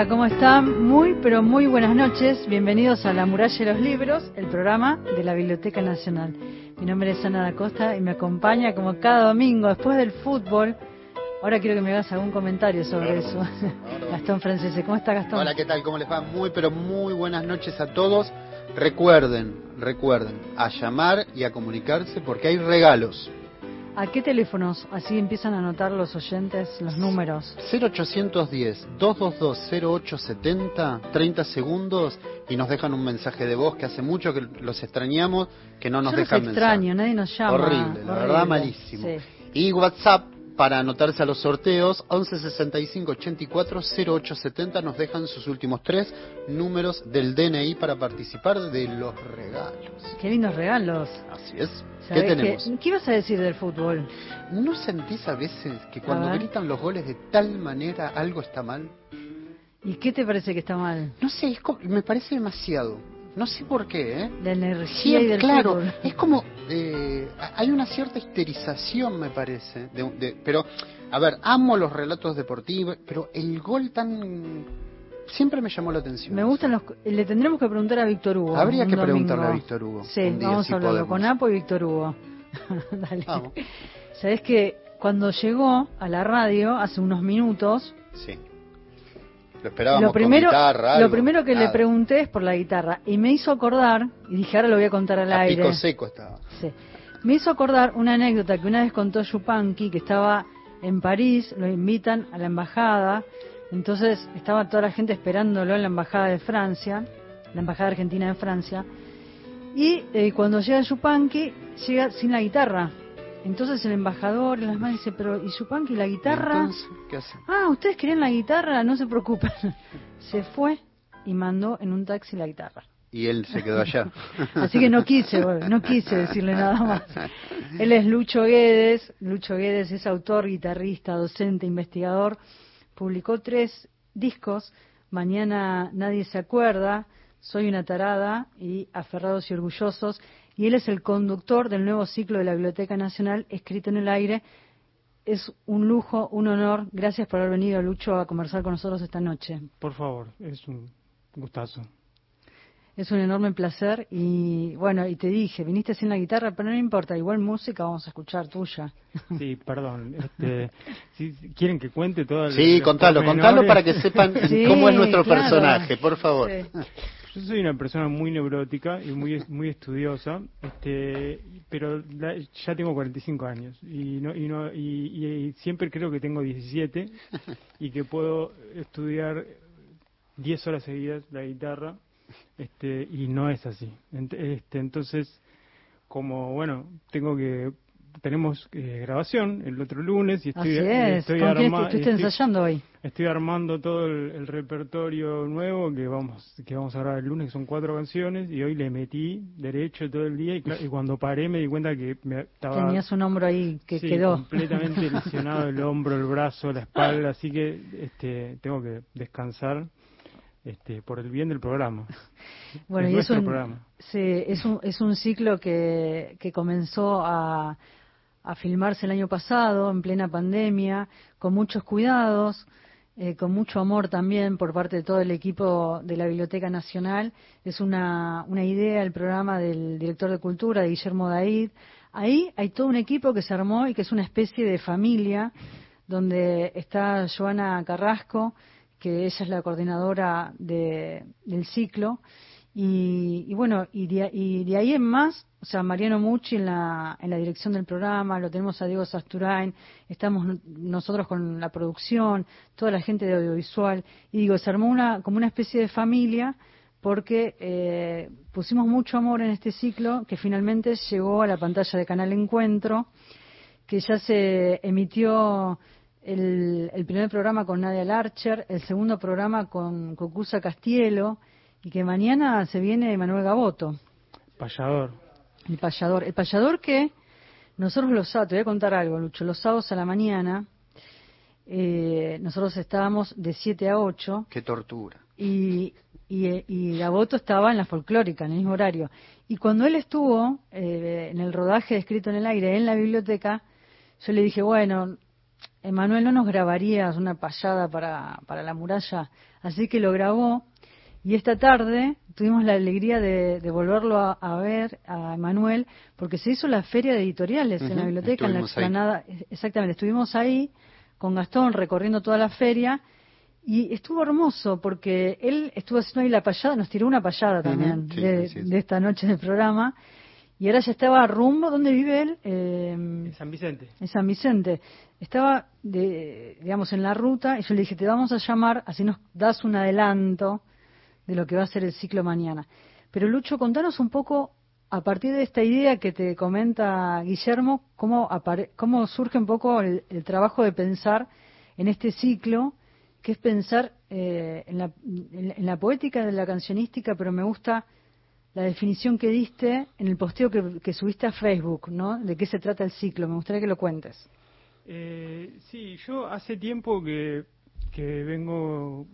Hola, ¿cómo están? Muy, pero muy buenas noches. Bienvenidos a La Muralla de los Libros, el programa de la Biblioteca Nacional. Mi nombre es Ana da Costa y me acompaña como cada domingo después del fútbol. Ahora quiero que me hagas algún comentario sobre eso. Gastón Francese, ¿cómo está Gastón? Hola, ¿qué tal? ¿Cómo les va? Muy, pero muy buenas noches a todos. Recuerden, recuerden, a llamar y a comunicarse porque hay regalos. ¿A qué teléfonos? Así empiezan a anotar los oyentes los números. 0810-222-0870, 30 segundos y nos dejan un mensaje de voz que hace mucho que los extrañamos, que no nos Yo los dejan extraño, nadie nos llama. Horrible, la verdad malísimo. Sí. Y WhatsApp para anotarse a los sorteos 11 65 84 0870 nos dejan sus últimos tres números del DNI para participar de los regalos. Qué lindos regalos. Así es. ¿Qué ¿Sabés tenemos? qué- ¿Qué ibas a decir del fútbol? ¿No sentís a veces que cuando gritan los goles de tal manera algo está mal? ¿Y qué te parece que está mal? No sé, es me parece demasiado. No sé por qué, ¿eh? La energía Sí, y del claro, fútbol. es como eh, hay una cierta histerización, me parece. de- de- pero, a ver, amo los relatos deportivos, pero el gol tan siempre me llamó la atención. Me gustan los... Le tendremos que preguntar a Víctor Hugo. Habría que domingo. preguntarle a Víctor Hugo. Sí, día, vamos si a hablarlo podemos. con Apo y Víctor Hugo. Dale. Vamos. Sabes que cuando llegó a la radio hace unos minutos, Sí. Lo esperábamos lo primero, con guitarra, lo primero que le pregunté es por la guitarra y me hizo acordar, y dije ahora lo voy a contar al A aire. pico seco estaba. Sí. Me hizo acordar una anécdota que una vez contó Yupanqui, que estaba en París, lo invitan a la embajada, entonces estaba toda la gente esperándolo en la embajada de Francia, la embajada argentina de Francia, y eh, cuando llega Yupanqui, llega sin la guitarra. Entonces el embajador en las manos dice, pero ¿y Yupanqui la guitarra? Entonces, ¿qué hace? Ah, ustedes querían la guitarra, no se preocupen. Se fue y mandó en un taxi la guitarra. Y él se quedó allá. Así que no quise, no quise decirle nada más. Él es Lucho Guedes. Lucho Guedes es autor, guitarrista, docente, investigador. Publicó tres discos. Mañana nadie se acuerda. Soy una tarada y Aferrados y Orgullosos. Y él es el conductor del nuevo ciclo de la Biblioteca Nacional, escrito en el aire. Es un lujo, un honor. Gracias por haber venido, Lucho, a conversar con nosotros esta noche. Por favor, es un gustazo. Es un enorme placer y bueno, y te dije, viniste sin la guitarra, pero no importa, igual música vamos a escuchar tuya. Sí, perdón. Este, si quieren que cuente todo Sí, contalo, contalo para que sepan Sí, cómo es nuestro claro. personaje, por favor. Sí. Yo soy una persona muy neurótica y muy muy estudiosa, este, pero la- ya tengo 45 años y no y no y, y siempre creo que tengo 17 y que puedo estudiar 10 horas seguidas la guitarra, este, y no es así. Este, entonces, como bueno, tengo que tenemos eh, grabación el otro lunes y estoy, Así es. estoy ¿Con quién arma- estuviste estoy- ensayando hoy? Estoy armando todo el, el repertorio nuevo que vamos que vamos a grabar el lunes, que son cuatro canciones, y hoy le metí derecho todo el día y, cuando paré me di cuenta que me estaba Tenías un hombro ahí que sí, quedó. completamente lesionado el hombro, el brazo, la espalda, así que este, tengo que descansar este, por el bien del programa. Bueno, es y es un, sí, es un, es un ciclo que, que comenzó a, a filmarse el año pasado, en plena pandemia, con muchos cuidados, eh, con mucho amor también por parte de todo el equipo de la Biblioteca Nacional. Es una, una idea el programa del director de Cultura, de Guillermo Daid. Ahí hay todo un equipo que se armó y que es una especie de familia, donde está Joana Carrasco, que ella es la coordinadora de- del ciclo. Y, y bueno, y de, y de ahí en más, o sea, Mariano Mucci en la, en la dirección del programa, lo tenemos a Diego Sasturain, estamos no- nosotros con la producción, toda la gente de audiovisual, y digo, se armó una, como una especie de familia porque eh, pusimos mucho amor en este ciclo que finalmente llegó a la pantalla de Canal Encuentro, que ya se emitió el, el primer programa con Nadia Larcher, el segundo programa con Cocusa Castielo, y que mañana se viene Manuel Gaboto. Payador. El payador. El payador que nosotros los sábados, te voy a contar algo, Lucho, los sábados a la mañana, eh, nosotros estábamos de 7 a 8. Qué tortura. Y, y, y Gaboto estaba en la folclórica, en el mismo horario. Y cuando él estuvo eh, en el rodaje de Escrito en el Aire, en la biblioteca, yo le dije, bueno, Emanuel, ¿no nos grabarías una payada para, para la muralla? Así que lo grabó y esta tarde tuvimos la alegría de, de volverlo a, a, ver a Emanuel, porque se hizo la feria de editoriales uh -huh. en la biblioteca, en la explanada. Exactamente, estuvimos ahí con Gastón recorriendo toda la feria y estuvo hermoso porque él estuvo haciendo ahí la payada, nos tiró una payada también uh -huh. sí, de, de, esta noche del programa. Y ahora ya estaba rumbo, ¿dónde vive él? Eh, en San Vicente. En San Vicente. Estaba, de, digamos, en la ruta y yo le dije, te vamos a llamar, así nos das un adelanto de lo que va a ser el ciclo mañana. Pero Lucho, contanos un poco, a partir de esta idea que te comenta Guillermo, cómo, cómo surge un poco el, trabajo de pensar en este ciclo, que es pensar eh, en, la, en, la, poética de la cancionística, pero me gusta la definición que diste en el posteo que, que subiste a Facebook, ¿no? De qué se trata el ciclo. Me gustaría que lo cuentes. Eh, sí, yo hace tiempo que, que vengo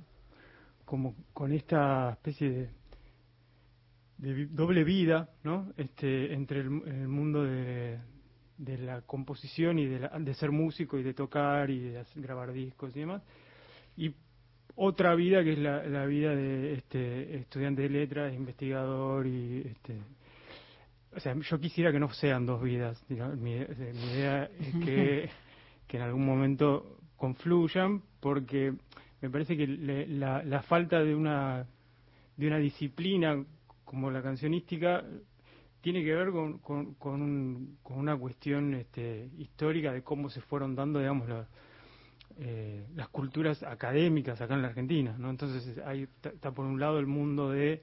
como con esta especie de, de doble vida, ¿no? Este, entre el, el mundo de, de, la composición y de, la, de, ser músico y de tocar y de grabar discos y demás. Y otra vida que es la, la vida de este estudiante de letras, investigador y este, o sea, yo quisiera que no sean dos vidas. Digamos, mi, mi, idea es que, que en algún momento confluyan porque me parece que le, la, la, falta de una de una disciplina como la cancionística tiene que ver con, con, con, un, con una cuestión este, histórica de cómo se fueron dando, digamos, la, eh, las culturas académicas acá en la Argentina, ¿no? Entonces hay, está por un lado el mundo de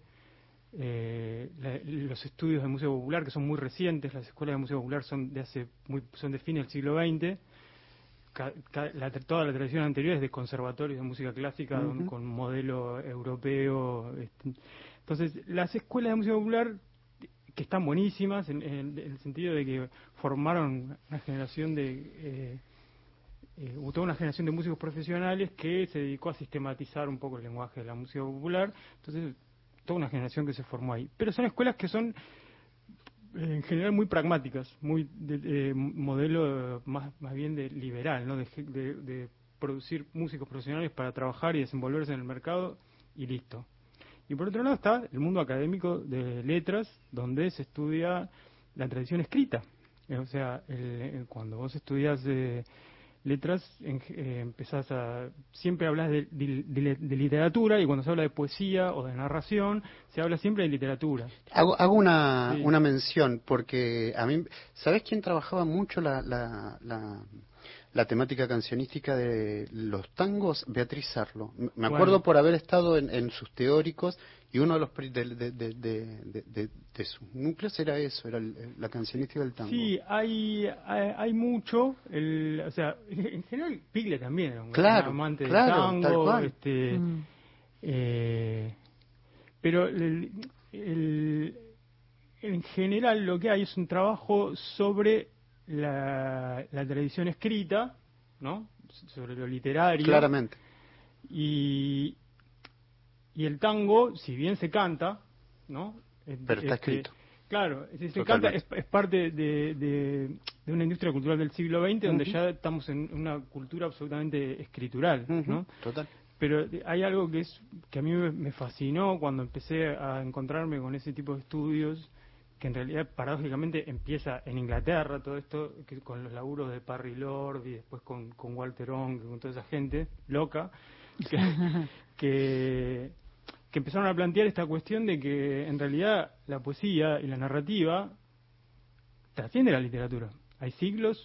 eh, la, los estudios de música popular que son muy recientes, las escuelas de música popular son de hace muy, son de fines del siglo XX, la, toda la tradición anterior es de conservatorios de música clásica uh -huh. con modelo europeo. Este. Entonces, las escuelas de música popular, que están buenísimas en, en, en el sentido de que formaron una generación de. Eh, eh, toda una generación de músicos profesionales que se dedicó a sistematizar un poco el lenguaje de la música popular. Entonces, toda una generación que se formó ahí. Pero son escuelas que son en general muy pragmáticas, muy de, de modelo más, más bien de liberal, ¿no? De, de, de, producir músicos profesionales para trabajar y desenvolverse en el mercado y listo. Y por otro lado está el mundo académico de letras, donde se estudia la tradición escrita. O sea, el, cuando vos estudias eh, letras en, eh, empezás a siempre hablas de, de, de, de, literatura y cuando se habla de poesía o de narración se habla siempre de literatura hago, hago una, sí. una mención porque a mí sabes quién trabajaba mucho la, la, la, la temática cancionística de los tangos Beatriz Sarlo me acuerdo bueno. por haber estado en, en sus teóricos y uno de los de, de, de, de, de, sus núcleos era eso, era el, la cancionística del tango. Sí, hay, hay, hay, mucho, el, o sea, en general Pigle también era un claro, amante claro, del tango, este, mm. eh, pero el, el, en general lo que hay es un trabajo sobre la, la tradición escrita, ¿no? Sobre lo literario. Claramente. Y, y el tango, si bien se canta, ¿no? Pero está este, escrito. Claro, si se canta es, es parte de, de, de, una industria cultural del siglo XX uh -huh. donde ya estamos en una cultura absolutamente escritural, uh -huh. ¿no? Total. Pero hay algo que es que a mí me fascinó cuando empecé a encontrarme con ese tipo de estudios que en realidad paradójicamente empieza en Inglaterra todo esto que con los laburos de Parry Lord y después con, con Walter Ong con toda esa gente loca que, que que empezaron a plantear esta cuestión de que en realidad la poesía y la narrativa trasciende la literatura. Hay siglos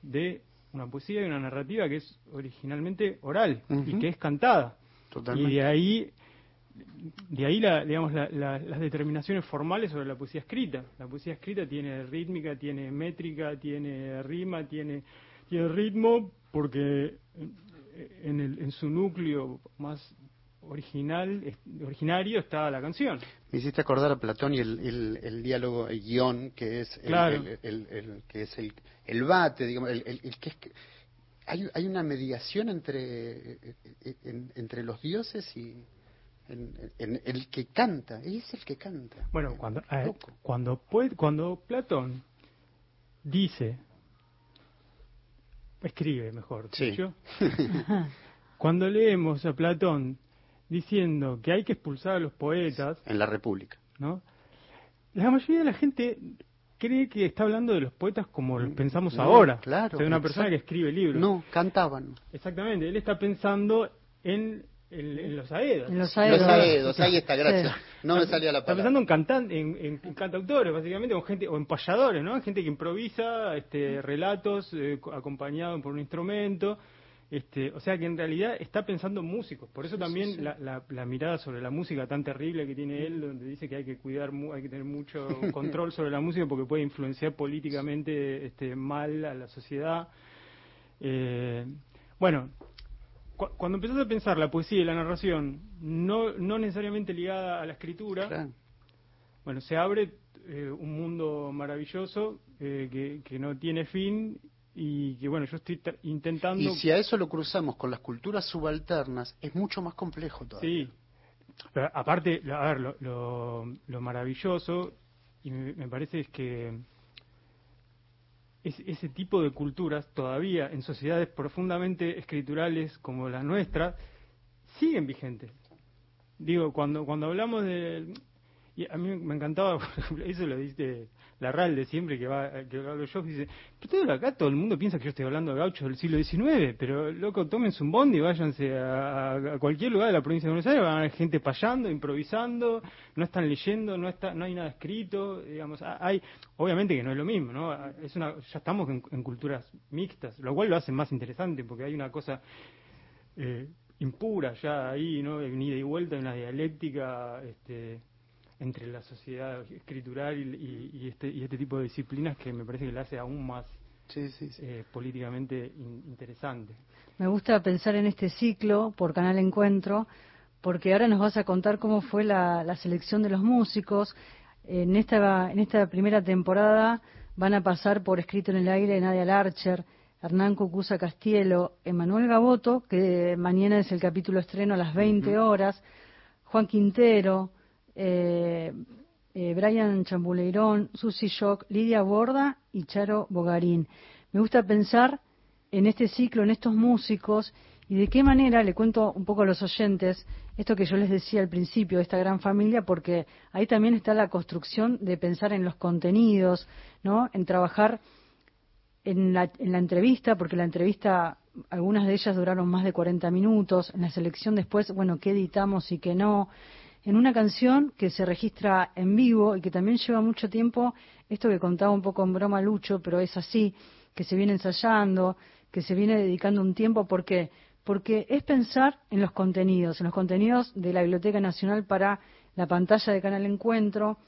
de una poesía y una narrativa que es originalmente oral uh -huh. y que es cantada. Totalmente. Y de ahí, de ahí la, digamos, la, la, las determinaciones formales sobre la poesía escrita. La poesía escrita tiene rítmica, tiene métrica, tiene rima, tiene el ritmo, porque en, el, en su núcleo más original, originario está la canción. Me hiciste acordar a Platón y el, el, diálogo, el guion, que es el, el, que es el, el bate, digamos, el, que es hay, hay una mediación entre entre los dioses y en, el que canta, es el que canta. Bueno, cuando eh, cuando cuando Platón dice escribe mejor, sí. cuando leemos a Platón diciendo que hay que expulsar a los poetas. En la República. ¿no? La mayoría de la gente cree que está hablando de los poetas como lo pensamos ahora. Claro. O sea, una persona que escribe libros. No, cantaban. Exactamente. Él está pensando en, los aedos. En los aedos. ahí está, gracias. No me salía la palabra. Está pensando en, cantan, en, cantautores, básicamente, o, gente, o en payadores, ¿no? Gente que improvisa este, relatos eh, acompañados por un instrumento. Este, o sea que en realidad está pensando en músicos, por eso también La, mirada sobre la música tan terrible que tiene él, donde dice que hay que cuidar, hay que tener mucho control sobre la música porque puede influenciar políticamente este, mal a la sociedad. Eh, bueno, cuando empezás a pensar la poesía y la narración, no, no necesariamente ligada a la escritura, bueno, se abre eh, un mundo maravilloso eh, que, que no tiene fin y que bueno, yo estoy intentando... Y si a eso lo cruzamos con las culturas subalternas, es mucho más complejo todavía. Sí, pero aparte, a ver, lo, lo, maravilloso, y me, parece es que es, ese tipo de culturas todavía en sociedades profundamente escriturales como la nuestra, siguen vigentes. Digo, cuando, cuando hablamos de... Y a mí me encantaba, eso lo dice la RAL de siempre que va que hablo yo, dice, pero todo acá todo el mundo piensa que yo estoy hablando de gauchos del siglo XIX, pero loco, tómense un bond y váyanse a, cualquier lugar de la provincia de Buenos Aires, van a haber gente payando, improvisando, no están leyendo, no está, no hay nada escrito, digamos, hay, obviamente que no es lo mismo, ¿no? Es una, ya estamos en, culturas mixtas, lo cual lo hace más interesante porque hay una cosa eh, impura ya ahí, ¿no? Ni de vuelta, una dialéctica, este entre la sociedad escritural y, este, y este tipo de disciplinas que me parece que le hace aún más eh, políticamente interesante. Me gusta pensar en este ciclo por Canal Encuentro, porque ahora nos vas a contar cómo fue la, selección de los músicos. En esta, en esta primera temporada van a pasar por Escrito en el Aire Nadia Larcher, Hernán Cucuza Castielo, Emanuel Gaboto, que mañana es el capítulo estreno a las 20 horas, Juan Quintero, eh, eh, Brian Chambuleirón, Susi Shock, Lidia Borda y Charo Bogarín. Me gusta pensar en este ciclo, en estos músicos y de qué manera, le cuento un poco a los oyentes, esto que yo les decía al principio, esta gran familia, porque ahí también está la construcción de pensar en los contenidos, ¿no? En trabajar en la, en la entrevista, porque la entrevista, algunas de ellas duraron más de 40 minutos, en la selección después, bueno, qué editamos y qué no, en una canción que se registra en vivo y que también lleva mucho tiempo, esto que contaba un poco en broma Lucho, pero es así, que se viene ensayando, que se viene dedicando un tiempo, ¿por qué? Porque es pensar en los contenidos, en los contenidos de la Biblioteca Nacional para la pantalla de Canal Encuentro.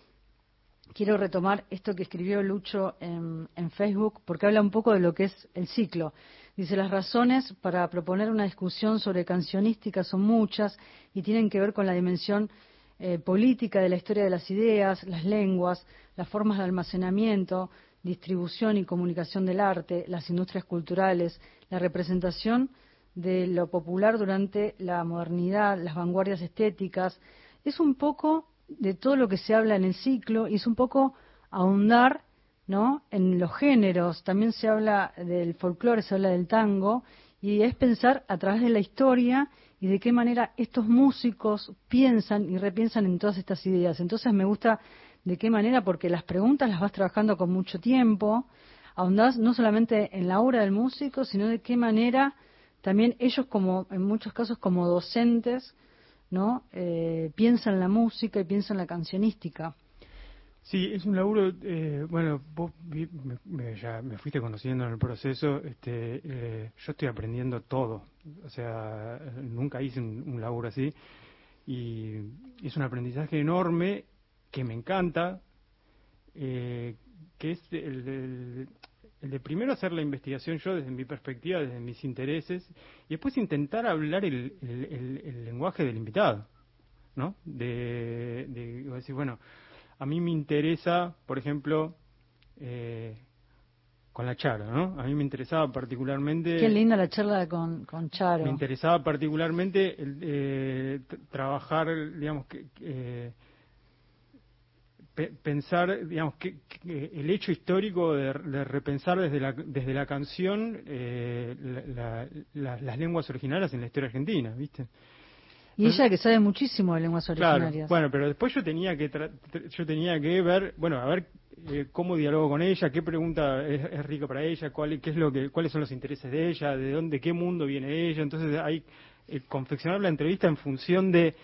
Quiero retomar esto que escribió Lucho en, en Facebook, porque habla un poco de lo que es el ciclo. Dice, las razones para proponer una discusión sobre cancionística son muchas y tienen que ver con la dimensión eh, política de la historia de las ideas, las lenguas, las formas de almacenamiento, distribución y comunicación del arte, las industrias culturales, la representación de lo popular durante la modernidad, las vanguardias estéticas. Es un poco de todo lo que se habla en el ciclo y es un poco ahondar ¿no? En los géneros también se habla del folclore, se habla del tango, y es pensar a través de la historia y de qué manera estos músicos piensan y repiensan en todas estas ideas. Entonces me gusta de qué manera, porque las preguntas las vas trabajando con mucho tiempo, ahondás no solamente en la obra del músico, sino de qué manera también ellos, como en muchos casos como docentes, ¿no? Eh, piensan la música y piensan la cancionística. Sí, es un laburo, eh, bueno, vos me, ya me fuiste conociendo en el proceso, este, eh, yo estoy aprendiendo todo, o sea, nunca hice un, laburo así, y es un aprendizaje enorme que me encanta, eh, que es el, el de primero hacer la investigación yo desde mi perspectiva, desde mis intereses, y después intentar hablar el, el, lenguaje del invitado, ¿no? De, de, decir, bueno, a mí me interesa, por ejemplo, eh, con la Charo, ¿no? A mí me interesaba particularmente... Qué linda la charla con, con Charo. Me interesaba particularmente eh, trabajar, digamos, que... Eh, pensar, digamos, que, el hecho histórico de, repensar desde la, desde la canción eh, las lenguas originarias en la historia argentina, ¿viste? Y ella que sabe muchísimo de lenguas originarias. bueno, pero después yo tenía que yo tenía que ver, bueno, a ver eh, cómo dialogo con ella, qué pregunta es, rica para ella, cuál, qué es lo que, cuáles son los intereses de ella, de dónde, qué mundo viene ella. Entonces hay eh, confeccionar la entrevista en función de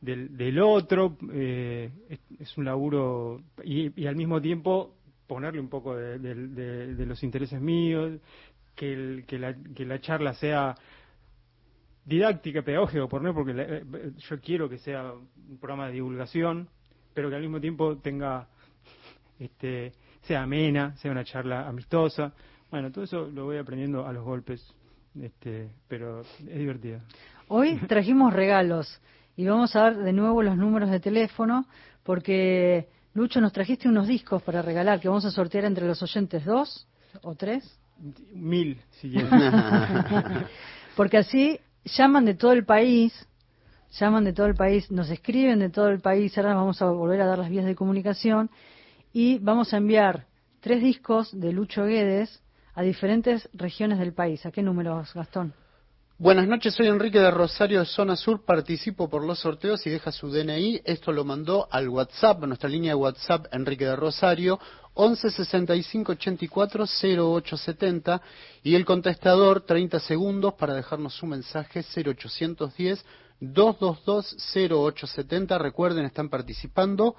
del, del otro, eh, es, un laburo y, al mismo tiempo ponerle un poco de, los intereses míos, que, que, la, que la charla sea didáctica, pedagógica, por no, porque eh, yo quiero que sea un programa de divulgación, pero que al mismo tiempo tenga, este, sea amena, sea una charla amistosa. Bueno, todo eso lo voy aprendiendo a los golpes, este, pero es divertido. Hoy trajimos regalos. Y vamos a dar de nuevo los números de teléfono, porque Lucho nos trajiste unos discos para regalar, que vamos a sortear entre los oyentes, dos o tres. Mil, si porque así llaman de todo el país, llaman de todo el país, nos escriben de todo el país, ahora vamos a volver a dar las vías de comunicación y vamos a enviar tres discos de Lucho Guedes a diferentes regiones del país. ¿A qué números, Gastón? Buenas noches, soy Enrique de Rosario de Zona Sur, participo por los sorteos y deja su DNI. Esto lo mandó al WhatsApp, a nuestra línea de WhatsApp Enrique de Rosario, 11 65 84 0870 y el contestador 30 segundos para dejarnos su mensaje 0810 222 0870. Recuerden, están participando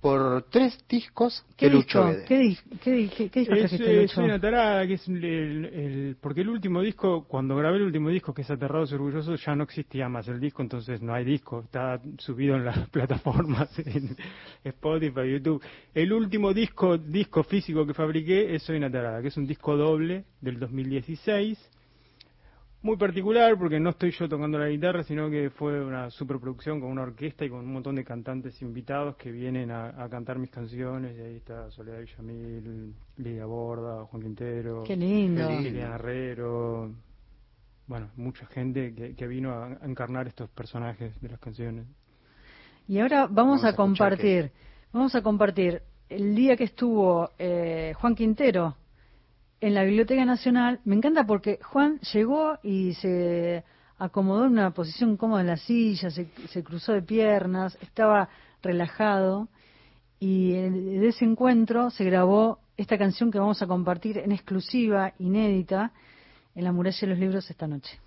por tres discos ¿Qué Lucho disco? ¿Qué, qué, qué, qué disco es, es una tarada, que es el, porque el último disco, cuando grabé el último disco, que es Aterrados y Orgullosos, ya no existía más el disco, entonces no hay disco, está subido en las plataformas, en Spotify, YouTube. El último disco, disco físico que fabriqué es Soy una tarada, que es un disco doble del 2016 muy particular porque no estoy yo tocando la guitarra, sino que fue una superproducción con una orquesta y con un montón de cantantes invitados que vienen a, cantar mis canciones. Y ahí está Soledad Villamil, Lidia Borda, Juan Quintero, Qué lindo. Liliana Herrero. Bueno, mucha gente que, vino a, encarnar estos personajes de las canciones. Y ahora vamos, a, compartir, vamos a compartir el día que estuvo eh, Juan Quintero en la Biblioteca Nacional, me encanta porque Juan llegó y se acomodó en una posición cómoda en la silla, se, cruzó de piernas, estaba relajado y de ese encuentro se grabó esta canción que vamos a compartir en exclusiva, inédita, en la muralla de los libros esta noche.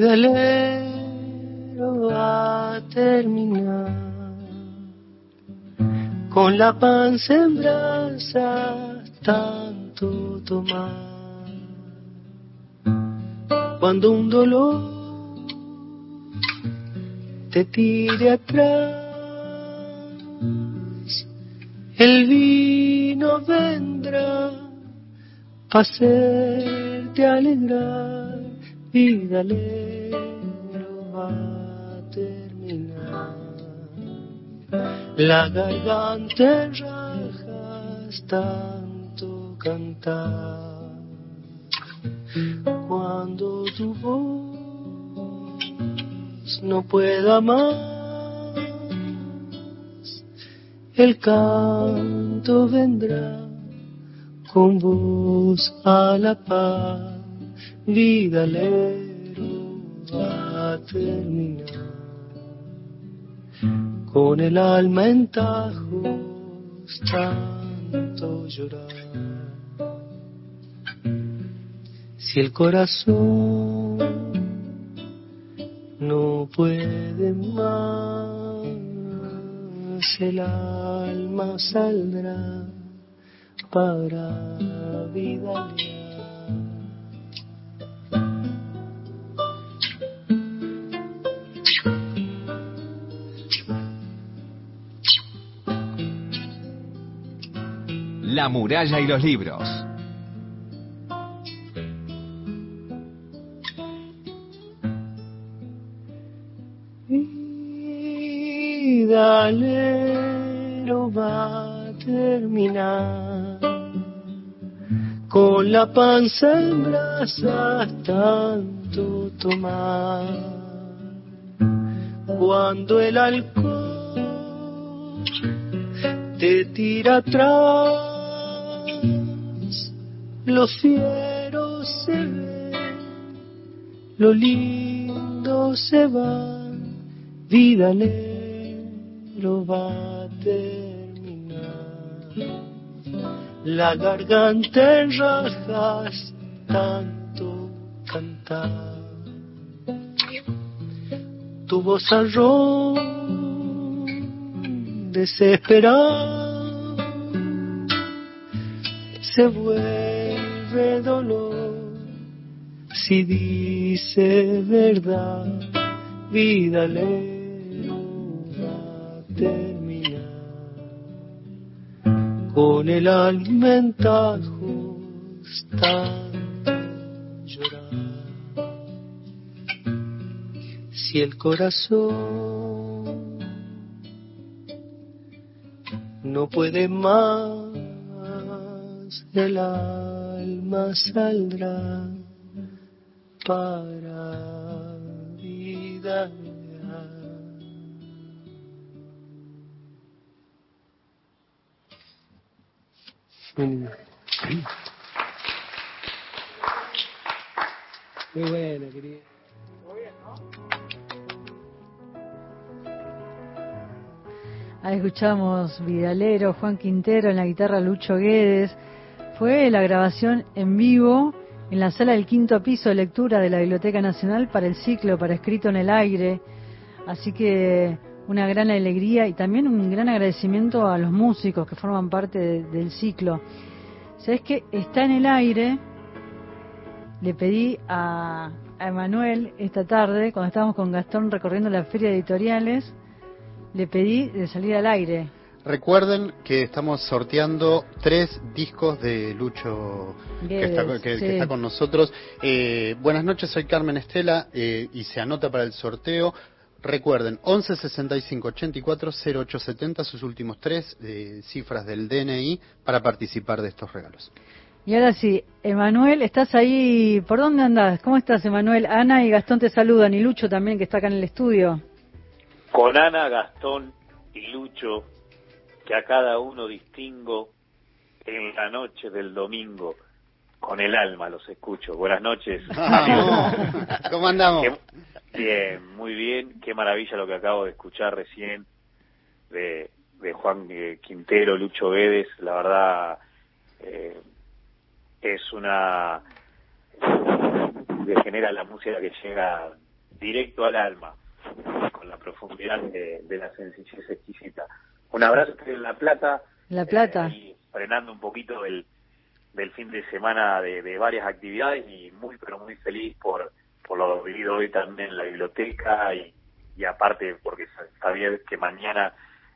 Velero va a terminar. Con la panza en brasa tanto tomar. Cuando un dolor te tire atrás el vino vendrá para hacerte alegrar y la garganta en rajas tanto cantar. Cuando tu voz no pueda más, el canto vendrá con voz a la paz, vida lero terminar. Con el alma en tajos, tanto llorar. Si el corazón no puede más, el alma saldrá para vida. La muralla y los libros. Y dale, lo va a terminar. Con la panza en brasas tanto tomar. Cuando el alcohol te tira atrás los fieros se ven, lo lindo se va, vida lo va a terminar. La garganta en rajas, tanto cantar. Tu voz arroz desesperada se vuelve dolor. Si dice verdad, vida le va a terminar. Con el alma en llorar. Si el corazón no puede más del alma saldrá para vida. Muy buena, querida. Ahí escuchamos Vidalero, Juan Quintero en la guitarra, Lucho Guedes, fue la grabación en vivo en la sala del quinto piso de lectura de la Biblioteca Nacional para el ciclo, para escrito en el aire. Así que una gran alegría y también un gran agradecimiento a los músicos que forman parte del ciclo. ¿Sabes que Está en el aire. Le pedí a, a Emanuel esta tarde, cuando estábamos con Gastón recorriendo la feria de editoriales, le pedí de salir al aire Recuerden que estamos sorteando tres discos de Lucho que, está, con nosotros. Eh, buenas noches, soy Carmen Estela eh, y se anota para el sorteo. Recuerden, 11 65 84 0870, sus últimos tres eh, cifras del DNI para participar de estos regalos. Y ahora sí, Emanuel, ¿estás ahí? ¿Por dónde andas? ¿Cómo estás, Emanuel? Ana y Gastón te saludan, y Lucho también, que está acá en el estudio. Con Ana, Gastón y Lucho que a cada uno distingo en la noche del domingo. Con el alma los escucho. Buenas noches. ¿Cómo andamos? bien, muy bien. Qué maravilla lo que acabo de escuchar recién de, de Juan eh, Quintero, Lucho Guedes. La verdad eh, es una... genera la música que llega directo al alma, con la profundidad de, de la sencillez exquisita un abrazo en La Plata. La Plata. Eh, frenando un poquito del, del fin de semana de, varias actividades y muy, pero muy feliz por, por lo vivido hoy también en la biblioteca y, y aparte porque sabía que mañana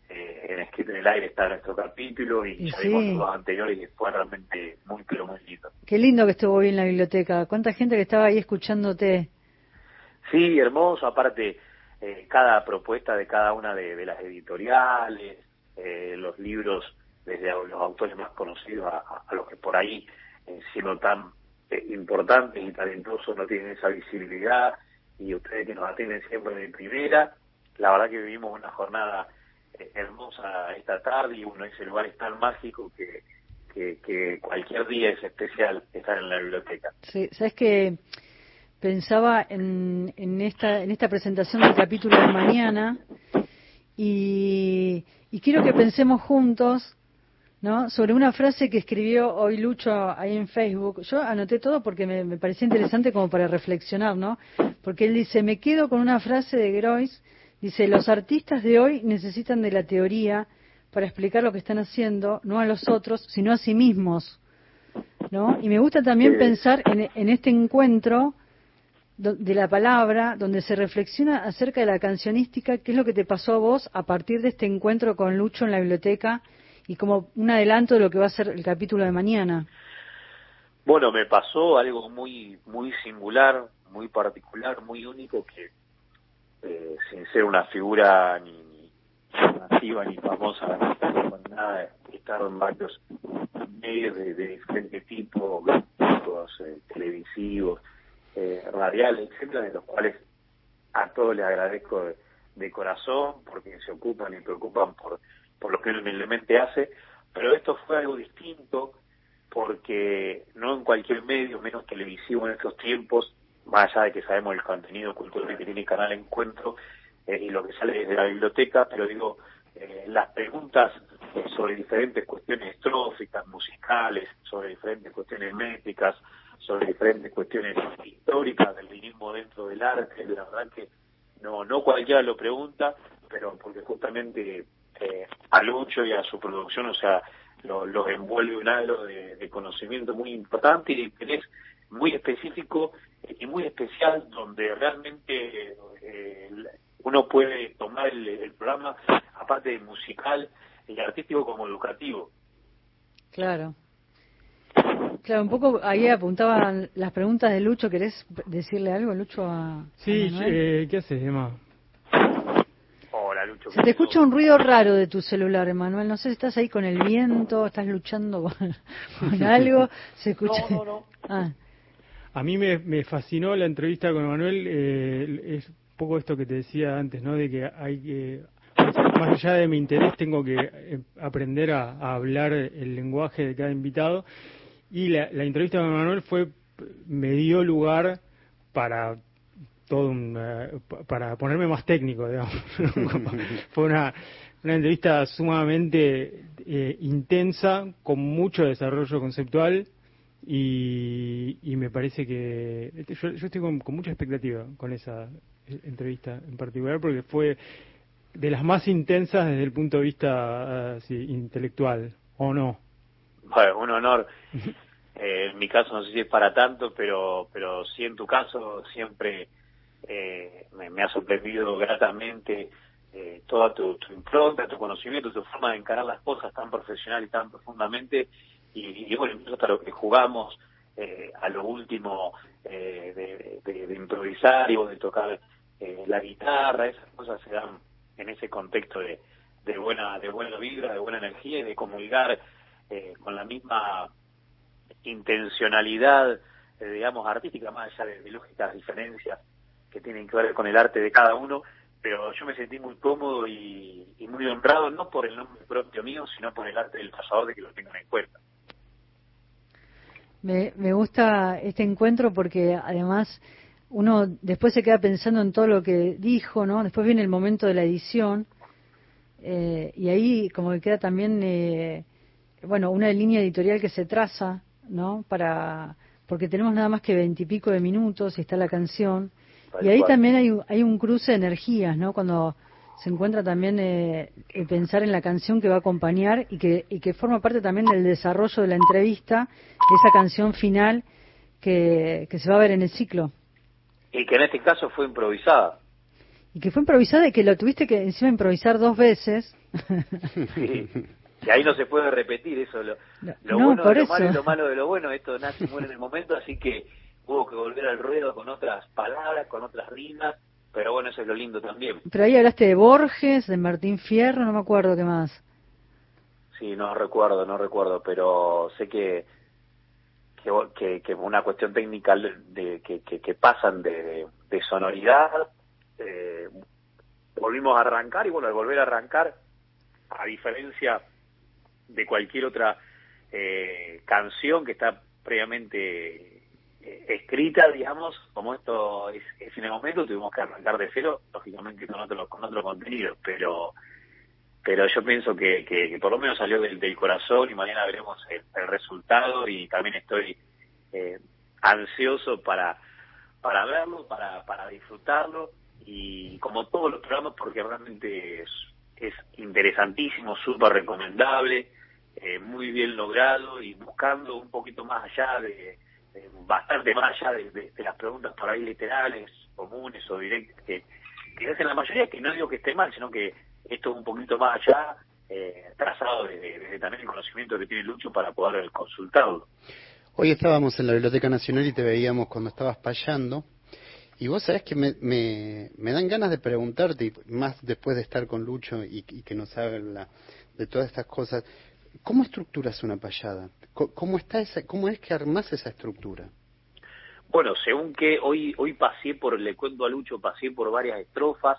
eh, en Escrito en el Aire está nuestro capítulo y, ya vimos los anteriores y fue realmente muy, pero muy lindo. Qué lindo que estuvo hoy en la biblioteca. ¿Cuánta gente que estaba ahí escuchándote? Sí, hermoso. Aparte, eh, cada propuesta de cada una de, las editoriales, eh, los libros desde los autores más conocidos a, los que por ahí, eh, siendo tan importantes y talentosos, no tienen esa visibilidad, y ustedes que nos atienden siempre de primera, la verdad que vivimos una jornada hermosa esta tarde y uno ese lugar es tan mágico que, que, que cualquier día es especial estar en la biblioteca. Sí, sabes que pensaba en, en, esta, en esta presentación del capítulo de mañana y, y quiero que pensemos juntos ¿no? sobre una frase que escribió hoy Lucho ahí en Facebook. Yo anoté todo porque me, me, parecía interesante como para reflexionar, ¿no? Porque él dice, me quedo con una frase de Groys, dice, los artistas de hoy necesitan de la teoría para explicar lo que están haciendo, no a los otros, sino a sí mismos, ¿no? Y me gusta también pensar en, en este encuentro de la palabra, donde se reflexiona acerca de la cancionística, qué es lo que te pasó a vos a partir de este encuentro con Lucho en la biblioteca y como un adelanto de lo que va a ser el capítulo de mañana. Bueno, me pasó algo muy muy singular, muy particular, muy único que eh, sin ser una figura ni, ni masiva ni famosa, ni en varios medios de, diferente tipo, eh, televisivos, radiales, etcétera, de los cuales a todos les agradezco de, de corazón porque se ocupan y preocupan por por lo que él humildemente hace, pero esto fue algo distinto porque no en cualquier medio, menos televisivo en estos tiempos, más allá de que sabemos el contenido cultural que tiene el canal Encuentro eh, y lo que sale desde la biblioteca, pero digo, eh, las preguntas sobre diferentes cuestiones estróficas, musicales, sobre diferentes cuestiones métricas, sobre diferentes cuestiones históricas del linismo dentro del arte, la verdad que no, no cualquiera lo pregunta, pero porque justamente eh, a Lucho y a su producción, o sea, los lo envuelve un halo de, de, conocimiento muy importante y de interés muy específico y muy especial, donde realmente eh, uno puede tomar el, el, programa, aparte de musical y artístico, como educativo. Claro. Claro, un poco ahí apuntaban las preguntas de Lucho. ¿Querés decirle algo, Lucho? A, sí, a eh, ¿qué haces, Emma? Se te escucha un ruido raro de tu celular, Emanuel. No sé si estás ahí con el viento, estás luchando con, con algo. Se escucha. No, no, no. Ah. A mí me, me, fascinó la entrevista con Emanuel. Eh, es poco esto que te decía antes, ¿no? De que hay que. Más allá de mi interés, tengo que eh, aprender a, a hablar el lenguaje de cada invitado. Y la, la entrevista con Emanuel fue. me dio lugar para todo un, uh, para ponerme más técnico, digamos. Fue una, una entrevista sumamente eh, intensa, con mucho desarrollo conceptual y, y me parece que yo, yo estoy con, con, mucha expectativa con esa eh, entrevista en particular porque fue de las más intensas desde el punto de vista uh, sí, intelectual, ¿o no? Bueno, un honor. eh, en mi caso no sé si es para tanto, pero, pero sí en tu caso siempre eh, me, ha sorprendido gratamente eh, toda tu, tu, impronta, tu conocimiento, tu forma de encarar las cosas tan profesional y tan profundamente, y, bueno, incluso hasta lo que jugamos eh, a lo último eh, de, de, de, improvisar y de tocar eh, la guitarra, esas cosas se dan en ese contexto de, de buena de buena vibra, de buena energía y de comulgar eh, con la misma intencionalidad, digamos, artística, más allá de, de lógicas diferencias que tienen que ver con el arte de cada uno, pero yo me sentí muy cómodo y, y, muy honrado, no por el nombre propio mío, sino por el arte del pasador de que lo tengan en cuenta. Me, me gusta este encuentro porque además uno después se queda pensando en todo lo que dijo, ¿no? Después viene el momento de la edición eh, y ahí como que queda también, eh, bueno, una línea editorial que se traza, ¿no? Para porque tenemos nada más que veintipico de minutos y está la canción y ahí también hay, hay un cruce de energías, ¿no? Cuando se encuentra también eh, el pensar en la canción que va a acompañar y que, y que forma parte también del desarrollo de la entrevista, esa canción final que, que se va a ver en el ciclo. Y que en este caso fue improvisada. Y que fue improvisada y que lo tuviste que encima improvisar dos veces. Sí. Y ahí no se puede repetir eso, lo, lo no, bueno de lo eso. malo y lo malo de lo bueno, esto nace y muere en el momento, así que hubo que volver al ruedo con otras palabras, con otras rimas, pero bueno, eso es lo lindo también. Pero ahí hablaste de Borges, de Martín Fierro, no me acuerdo qué más. Sí, no recuerdo, no recuerdo, pero sé que que, que, que una cuestión técnica de, que, que, que pasan de, de, de sonoridad, eh, volvimos a arrancar y bueno, al volver a arrancar, a diferencia de cualquier otra eh, canción que está previamente eh, escrita, digamos, como esto es, en el momento, tuvimos que arrancar de cero, lógicamente con otro, con otro contenido, pero pero yo pienso que, que, por lo menos salió del, del, corazón y mañana veremos el, resultado y también estoy eh, ansioso para para verlo, para, para disfrutarlo y como todos los programas porque realmente es, es interesantísimo, súper recomendable, eh, muy bien logrado y buscando un poquito más allá de, bastante más allá de, las preguntas por ahí literales, comunes o directas que, que hacen la mayoría, que no digo que esté mal, sino que esto es un poquito más allá, eh, trazado desde, también el conocimiento que tiene Lucho para poder consultarlo. Hoy estábamos en la Biblioteca Nacional y te veíamos cuando estabas payando. Y vos sabés que me, me, dan ganas de preguntarte, más después de estar con Lucho y, que nos habla de todas estas cosas, ¿cómo estructuras una payada? ¿Cómo, está esa, ¿Cómo es que armás esa estructura? Bueno, según que hoy, hoy pasé por, le cuento a Lucho, pasé por varias estrofas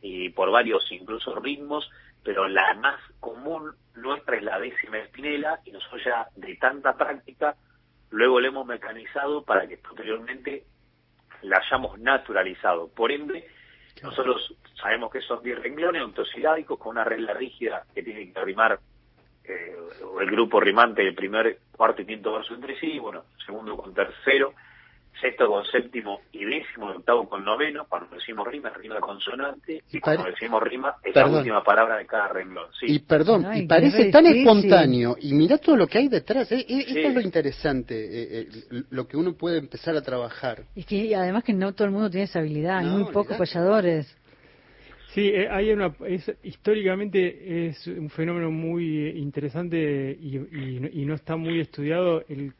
y por varios incluso ritmos, pero la más común nuestra es la décima espinela y nosotros ya de tanta práctica luego la hemos mecanizado para que posteriormente la hayamos naturalizado. Por ende, nosotros sabemos que son 10 renglones autosilábicos con una regla rígida que tiene que rimar eh, el grupo rimante del primer, cuarto y quinto verso entre sí, bueno, segundo con tercero, sexto con séptimo y décimo, octavo con noveno, cuando decimos rima, rima consonante, y, cuando decimos rima, es la última palabra de cada renglón. Y perdón, y parece tan espontáneo, y mira todo lo que hay detrás, ¿eh? E-, esto es lo interesante, eh, eh, lo que uno puede empezar a trabajar. Y que además que no todo el mundo tiene esa habilidad, hay muy pocos payadores. Sí, hay una, es, históricamente es un fenómeno muy interesante y, y no está muy estudiado el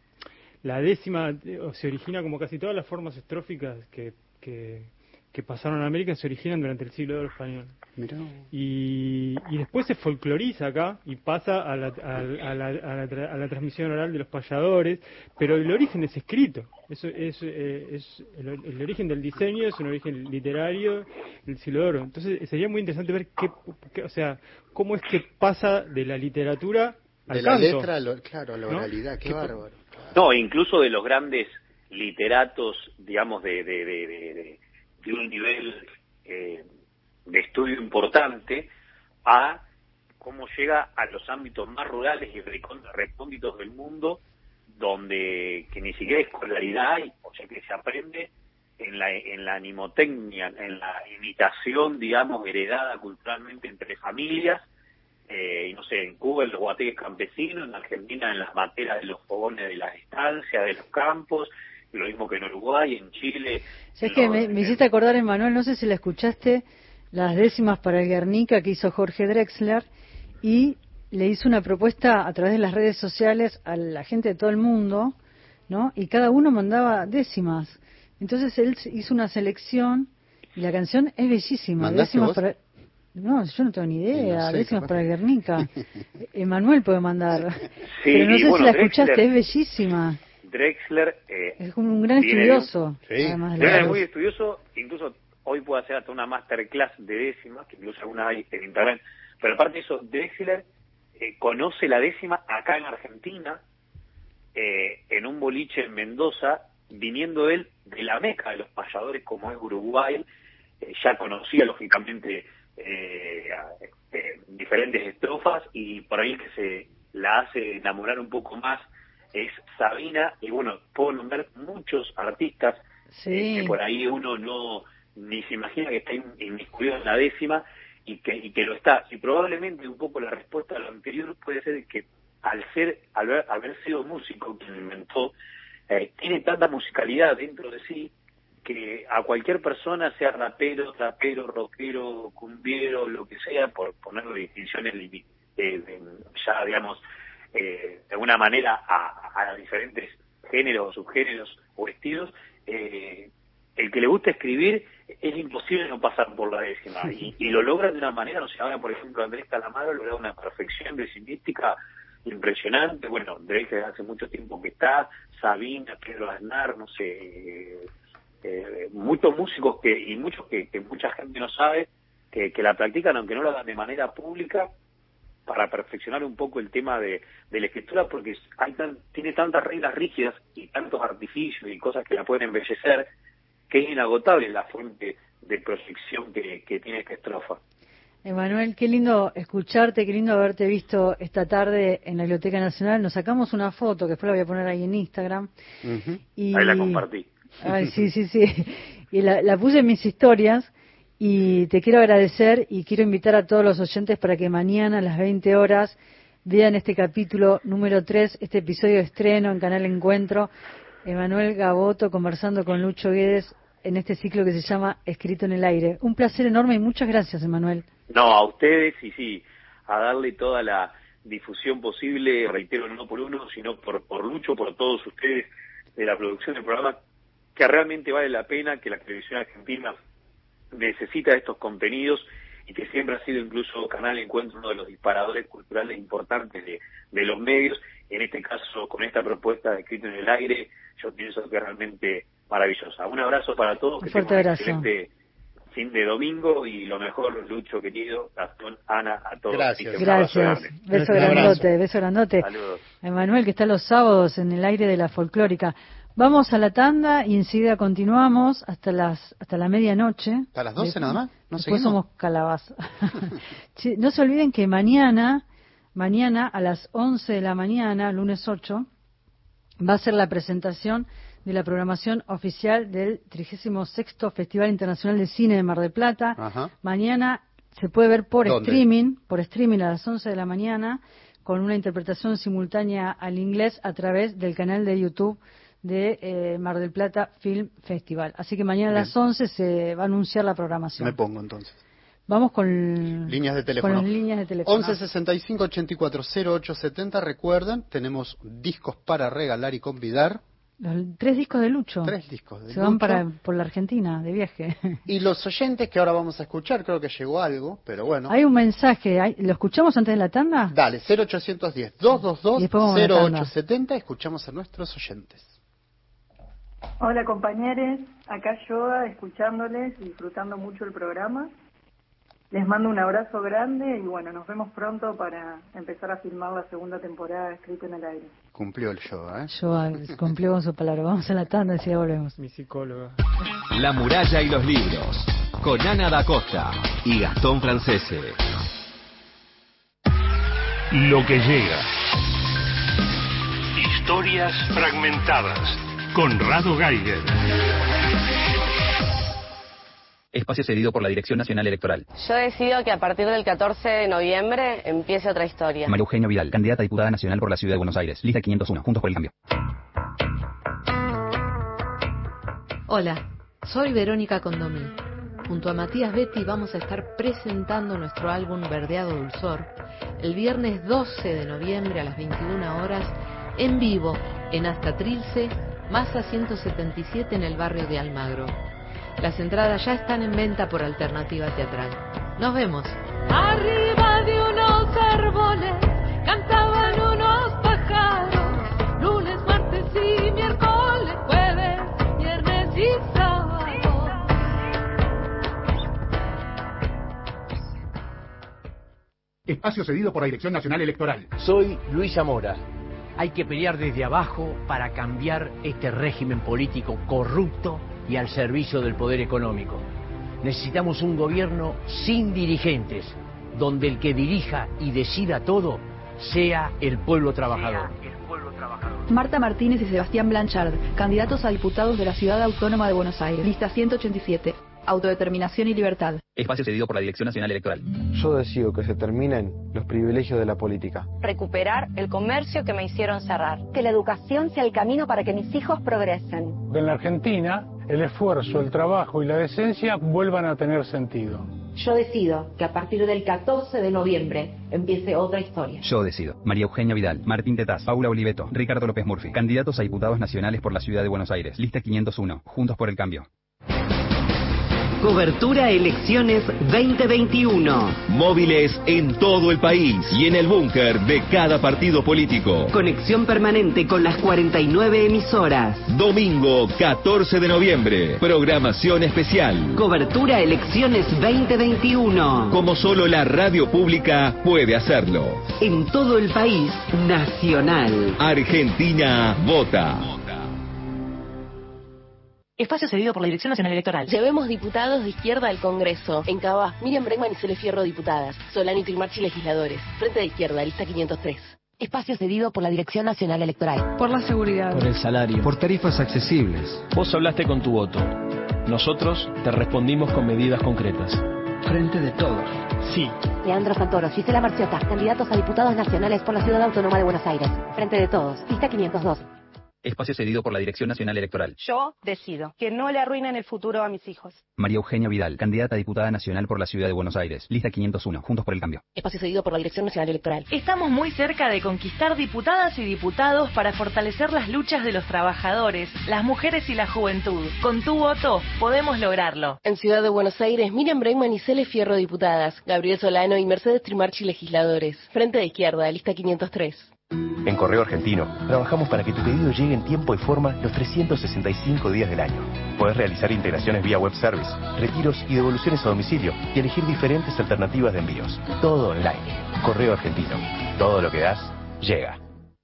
la décima se origina como casi todas las formas estróficas que, que, pasaron en América se originan durante el siglo de español. Y, y después se folcloriza acá y pasa a la, a, la, a, la, transmisión oral de los payadores, pero el origen es escrito. Eso es, eh, es el, origen del diseño es un origen literario del siglo de oro. Entonces sería muy interesante ver qué, o sea, cómo es que pasa de la literatura al de la letra, claro, a la oralidad, qué bárbaro. No, incluso de los grandes literatos, digamos, de, de, de, de un nivel eh, de estudio importante, a cómo llega a los ámbitos más rurales y recónditos del mundo, donde que ni siquiera escolaridad hay, o sea que se aprende en la, en la animotecnia, en la imitación, digamos, heredada culturalmente entre familias, eh, y no sé, en Cuba en los guateques campesinos, en Argentina en las materas de los fogones de las estancias, de los campos, lo mismo que en Uruguay, en Chile. es que me, hiciste acordar, Emanuel, no sé si la escuchaste, las décimas para el Guernica que hizo Jorge Drexler y le hizo una propuesta a través de las redes sociales a la gente de todo el mundo, ¿no? Y cada uno mandaba décimas. Entonces él hizo una selección y la canción es bellísima. Décimas para no, yo no tengo ni idea. No Décimas para Guernica. Emanuel puede mandar. Pero no sé si la escuchaste, es bellísima. Drexler eh, es como un gran estudioso. Sí. es muy estudioso. Incluso hoy puede hacer hasta una masterclass de décimas, que incluso alguna hay en internet. Pero aparte de eso, Drexler eh, conoce la décima acá en Argentina, eh, en un boliche en Mendoza, viniendo él de la meca de los payadores como es Uruguay. Eh, ya conocía, lógicamente, eh, eh, diferentes estrofas y por ahí que se la hace enamorar un poco más es Sabina y bueno, puedo nombrar muchos artistas eh, que por ahí uno no ni se imagina que está inmiscuido en la décima y que, y que lo está. Y probablemente un poco la respuesta a lo anterior puede ser que al ser, al haber, haber sido músico quien inventó, eh, tiene tanta musicalidad dentro de sí que a cualquier persona, sea rapero, trapero, rockero, cumbiero, lo que sea, por ponerle distinciones eh, ya, digamos, eh, de alguna manera a, a, diferentes géneros o subgéneros o estilos, eh, el que le gusta escribir es imposible no pasar por la décima. Y, lo logra de una manera, no sé, ahora por ejemplo Andrés Calamaro logra una perfección decimística impresionante, bueno, Andrés hace mucho tiempo que está, Sabina, Pedro Aznar, no sé, eh, muchos músicos que y muchos que, mucha gente no sabe que, la practican aunque no lo hagan de manera pública para perfeccionar un poco el tema de, la escritura porque hay tiene tantas reglas rígidas y tantos artificios y cosas que la pueden embellecer que es inagotable la fuente de proyección que, que tiene esta estrofa. Emanuel, qué lindo escucharte, qué lindo haberte visto esta tarde en la Biblioteca Nacional. Nos sacamos una foto, que después la voy a poner ahí en Instagram. y... Ahí la compartí. Ay, sí, sí, sí. Y la, la puse en mis historias y te quiero agradecer y quiero invitar a todos los oyentes para que mañana a las 20 horas vean este capítulo número 3, este episodio de estreno en Canal Encuentro. Emanuel Gaboto conversando con Lucho Guedes en este ciclo que se llama Escrito en el Aire. Un placer enorme y muchas gracias, Emanuel. No, a ustedes y sí, a darle toda la difusión posible, reitero, no por uno, sino por, por Lucho, por todos ustedes de la producción del programa, que realmente vale la pena, que la televisión argentina necesita estos contenidos y que siempre ha sido incluso Canal Encuentro uno de los disparadores culturales importantes de, de los medios. En este caso, con esta propuesta de escrito en el aire, yo pienso que es realmente maravillosa. Un abrazo para todos, que tengan un excelente fin de domingo y lo mejor, Lucho querido, Gastón, Ana, a todos. Gracias. Gracias. Beso grandote, beso grandote. Saludos. Emanuel, que está los sábados en el aire de la folclórica. Vamos a la tanda y enseguida continuamos hasta las hasta la medianoche. ¿Hasta las 12 nada más? ¿No Después somos calabaza. no se olviden que mañana, mañana a las 11 de la mañana, lunes 8, va a ser la presentación de la programación oficial del 36 Festival Internacional de Cine de Mar del Plata. Mañana se puede ver por streaming, por streaming a las 11 de la mañana, con una interpretación simultánea al inglés a través del canal de YouTube de eh, Mar del Plata Film Festival. Así que mañana a las 11 se va a anunciar la programación. Me pongo entonces. Vamos con líneas de teléfono. Con líneas de teléfono. 11 65 84 0870. Recuerden, tenemos discos para regalar y convidar. Los tres discos de Lucho. Tres discos de Se van para, por la Argentina, de viaje. Y los oyentes que ahora vamos a escuchar, creo que llegó algo, pero bueno. Hay un mensaje, ¿lo escuchamos antes de la tanda? Dale, 0810 222 0870, escuchamos a nuestros oyentes. Hola compañeros, acá yo escuchándoles, disfrutando mucho el programa. Les mando un abrazo grande y bueno, nos vemos pronto para empezar a filmar la segunda temporada de Escrito en el Aire. Cumplió el show, ¿eh? Yo cumplió con su palabra. Vamos a la tanda y ya volvemos. Mi psicóloga. La muralla y los libros. Con Ana da Costa y Gastón Francese. Lo que llega. Historias fragmentadas. Conrado Geiger. Espacio cedido por la Dirección Nacional Electoral. Yo decido que a partir del 14 de noviembre empiece otra historia. María Eugenia Vidal, candidata a diputada nacional por la Ciudad de Buenos Aires. Lista 501, Juntos por el Cambio. Hola, soy Verónica Condomí. Junto a Matías Betty vamos a estar presentando nuestro álbum Verdeado Dulzor el viernes 12 de noviembre a las 21 horas en vivo en Hasta Trilce, Masa 177 en el barrio de Almagro. Las entradas ya están en venta por alternativa teatral. Nos vemos. Arriba de unos árboles cantaban unos pájaros. Lunes, martes y miércoles, jueves, viernes y sábado. Espacio cedido por la Dirección Nacional Electoral. Soy Luisa Mora. Hay que pelear desde abajo para cambiar este régimen político corrupto y al servicio del poder económico. Necesitamos un gobierno sin dirigentes, donde el que dirija y decida todo sea el pueblo trabajador. Marta Martínez y Sebastián Blanchard, candidatos a diputados de la Ciudad Autónoma de Buenos Aires, lista 187. Autodeterminación y libertad. Espacio cedido por la Dirección Nacional Electoral. Yo decido que se terminen los privilegios de la política. Recuperar el comercio que me hicieron cerrar. Que la educación sea el camino para que mis hijos progresen. En la Argentina, el esfuerzo, el trabajo y la decencia vuelvan a tener sentido. Yo decido que a partir del 14 de noviembre empiece otra historia. Yo decido. María Eugenia Vidal, Martín Tetaz, Paula Oliveto, Ricardo López Murphy. Candidatos a diputados nacionales por la Ciudad de Buenos Aires. Lista 501. Juntos por el Cambio. Cobertura Elecciones 2021. Móviles en todo el país y en el búnker de cada partido político. Conexión permanente con las 49 emisoras. Domingo 14 de noviembre. Programación especial. Cobertura Elecciones 2021. Como solo la radio pública puede hacerlo. En todo el país, nacional. Argentina vota. Espacio cedido por la Dirección Nacional Electoral. Llevemos diputados de izquierda al Congreso. En Cava, Miriam Bregman y Cele Fierro, diputadas. Solano y Trimarchi, legisladores. Frente de izquierda, lista 503. Espacio cedido por la Dirección Nacional Electoral. Por la seguridad. Por el salario. Por tarifas accesibles. Vos hablaste con tu voto. Nosotros te respondimos con medidas concretas. Frente de todos. Sí. Leandro Santoro, Gisela Marciota, candidatos a diputados nacionales por la Ciudad Autónoma de Buenos Aires. Frente de todos. Lista 502. Espacio cedido por la Dirección Nacional Electoral. Yo decido que no le arruinen el futuro a mis hijos. María Eugenia Vidal, candidata a diputada nacional por la Ciudad de Buenos Aires. Lista 501, Juntos por el Cambio. Espacio cedido por la Dirección Nacional Electoral. Estamos muy cerca de conquistar diputadas y diputados para fortalecer las luchas de los trabajadores, las mujeres y la juventud. Con tu voto podemos lograrlo. En Ciudad de Buenos Aires, Miriam Bregman y Cele Fierro, diputadas. Gabriel Solano y Mercedes Trimarchi, legisladores. Frente de izquierda, lista 503. En Correo Argentino trabajamos para que tu pedido llegue en tiempo y forma los 365 días del año. Podés realizar integraciones vía web service, retiros y devoluciones a domicilio y elegir diferentes alternativas de envíos. Todo online. Correo Argentino. Todo lo que das, llega.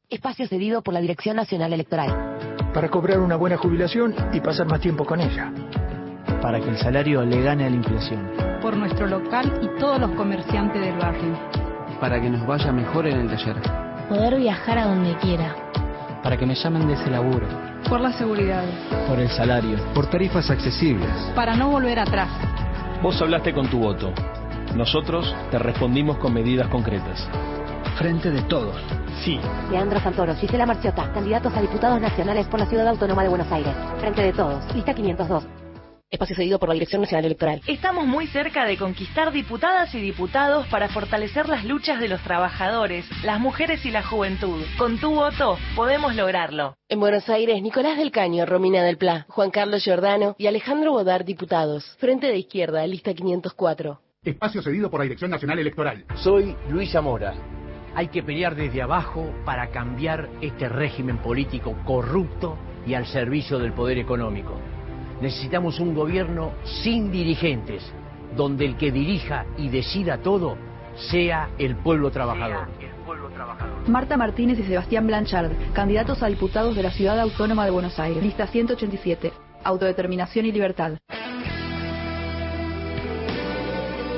Espacio cedido por la Dirección Nacional Electoral. Para cobrar una buena jubilación y pasar más tiempo con ella. Para que el salario le gane a la inflación. Por nuestro local y todos los comerciantes del barrio. Para que nos vaya mejor en el taller. Poder viajar a donde quiera. Para que me llamen de ese laburo. Por la seguridad. Por el salario. Por tarifas accesibles. Para no volver atrás. Vos hablaste con tu voto. Nosotros te respondimos con medidas concretas. Frente de todos. Sí. Leandro Santoro, Gisela Marciota, candidatos a diputados nacionales por la Ciudad Autónoma de Buenos Aires. Frente de todos. Lista 502. Espacio cedido por la Dirección Nacional Electoral. Estamos muy cerca de conquistar diputadas y diputados para fortalecer las luchas de los trabajadores, las mujeres y la juventud. Con tu voto podemos lograrlo. En Buenos Aires, Nicolás del Caño, Romina del Pla, Juan Carlos Giordano y Alejandro Bodar, diputados. Frente de izquierda, lista 504. Espacio cedido por la Dirección Nacional Electoral. Soy Luis Zamora. Hay que pelear desde abajo para cambiar este régimen político corrupto y al servicio del poder económico. Necesitamos un gobierno sin dirigentes, donde el que dirija y decida todo sea el pueblo trabajador. Marta Martínez y Sebastián Blanchard, candidatos a diputados de la Ciudad Autónoma de Buenos Aires. Lista 187. Autodeterminación y libertad.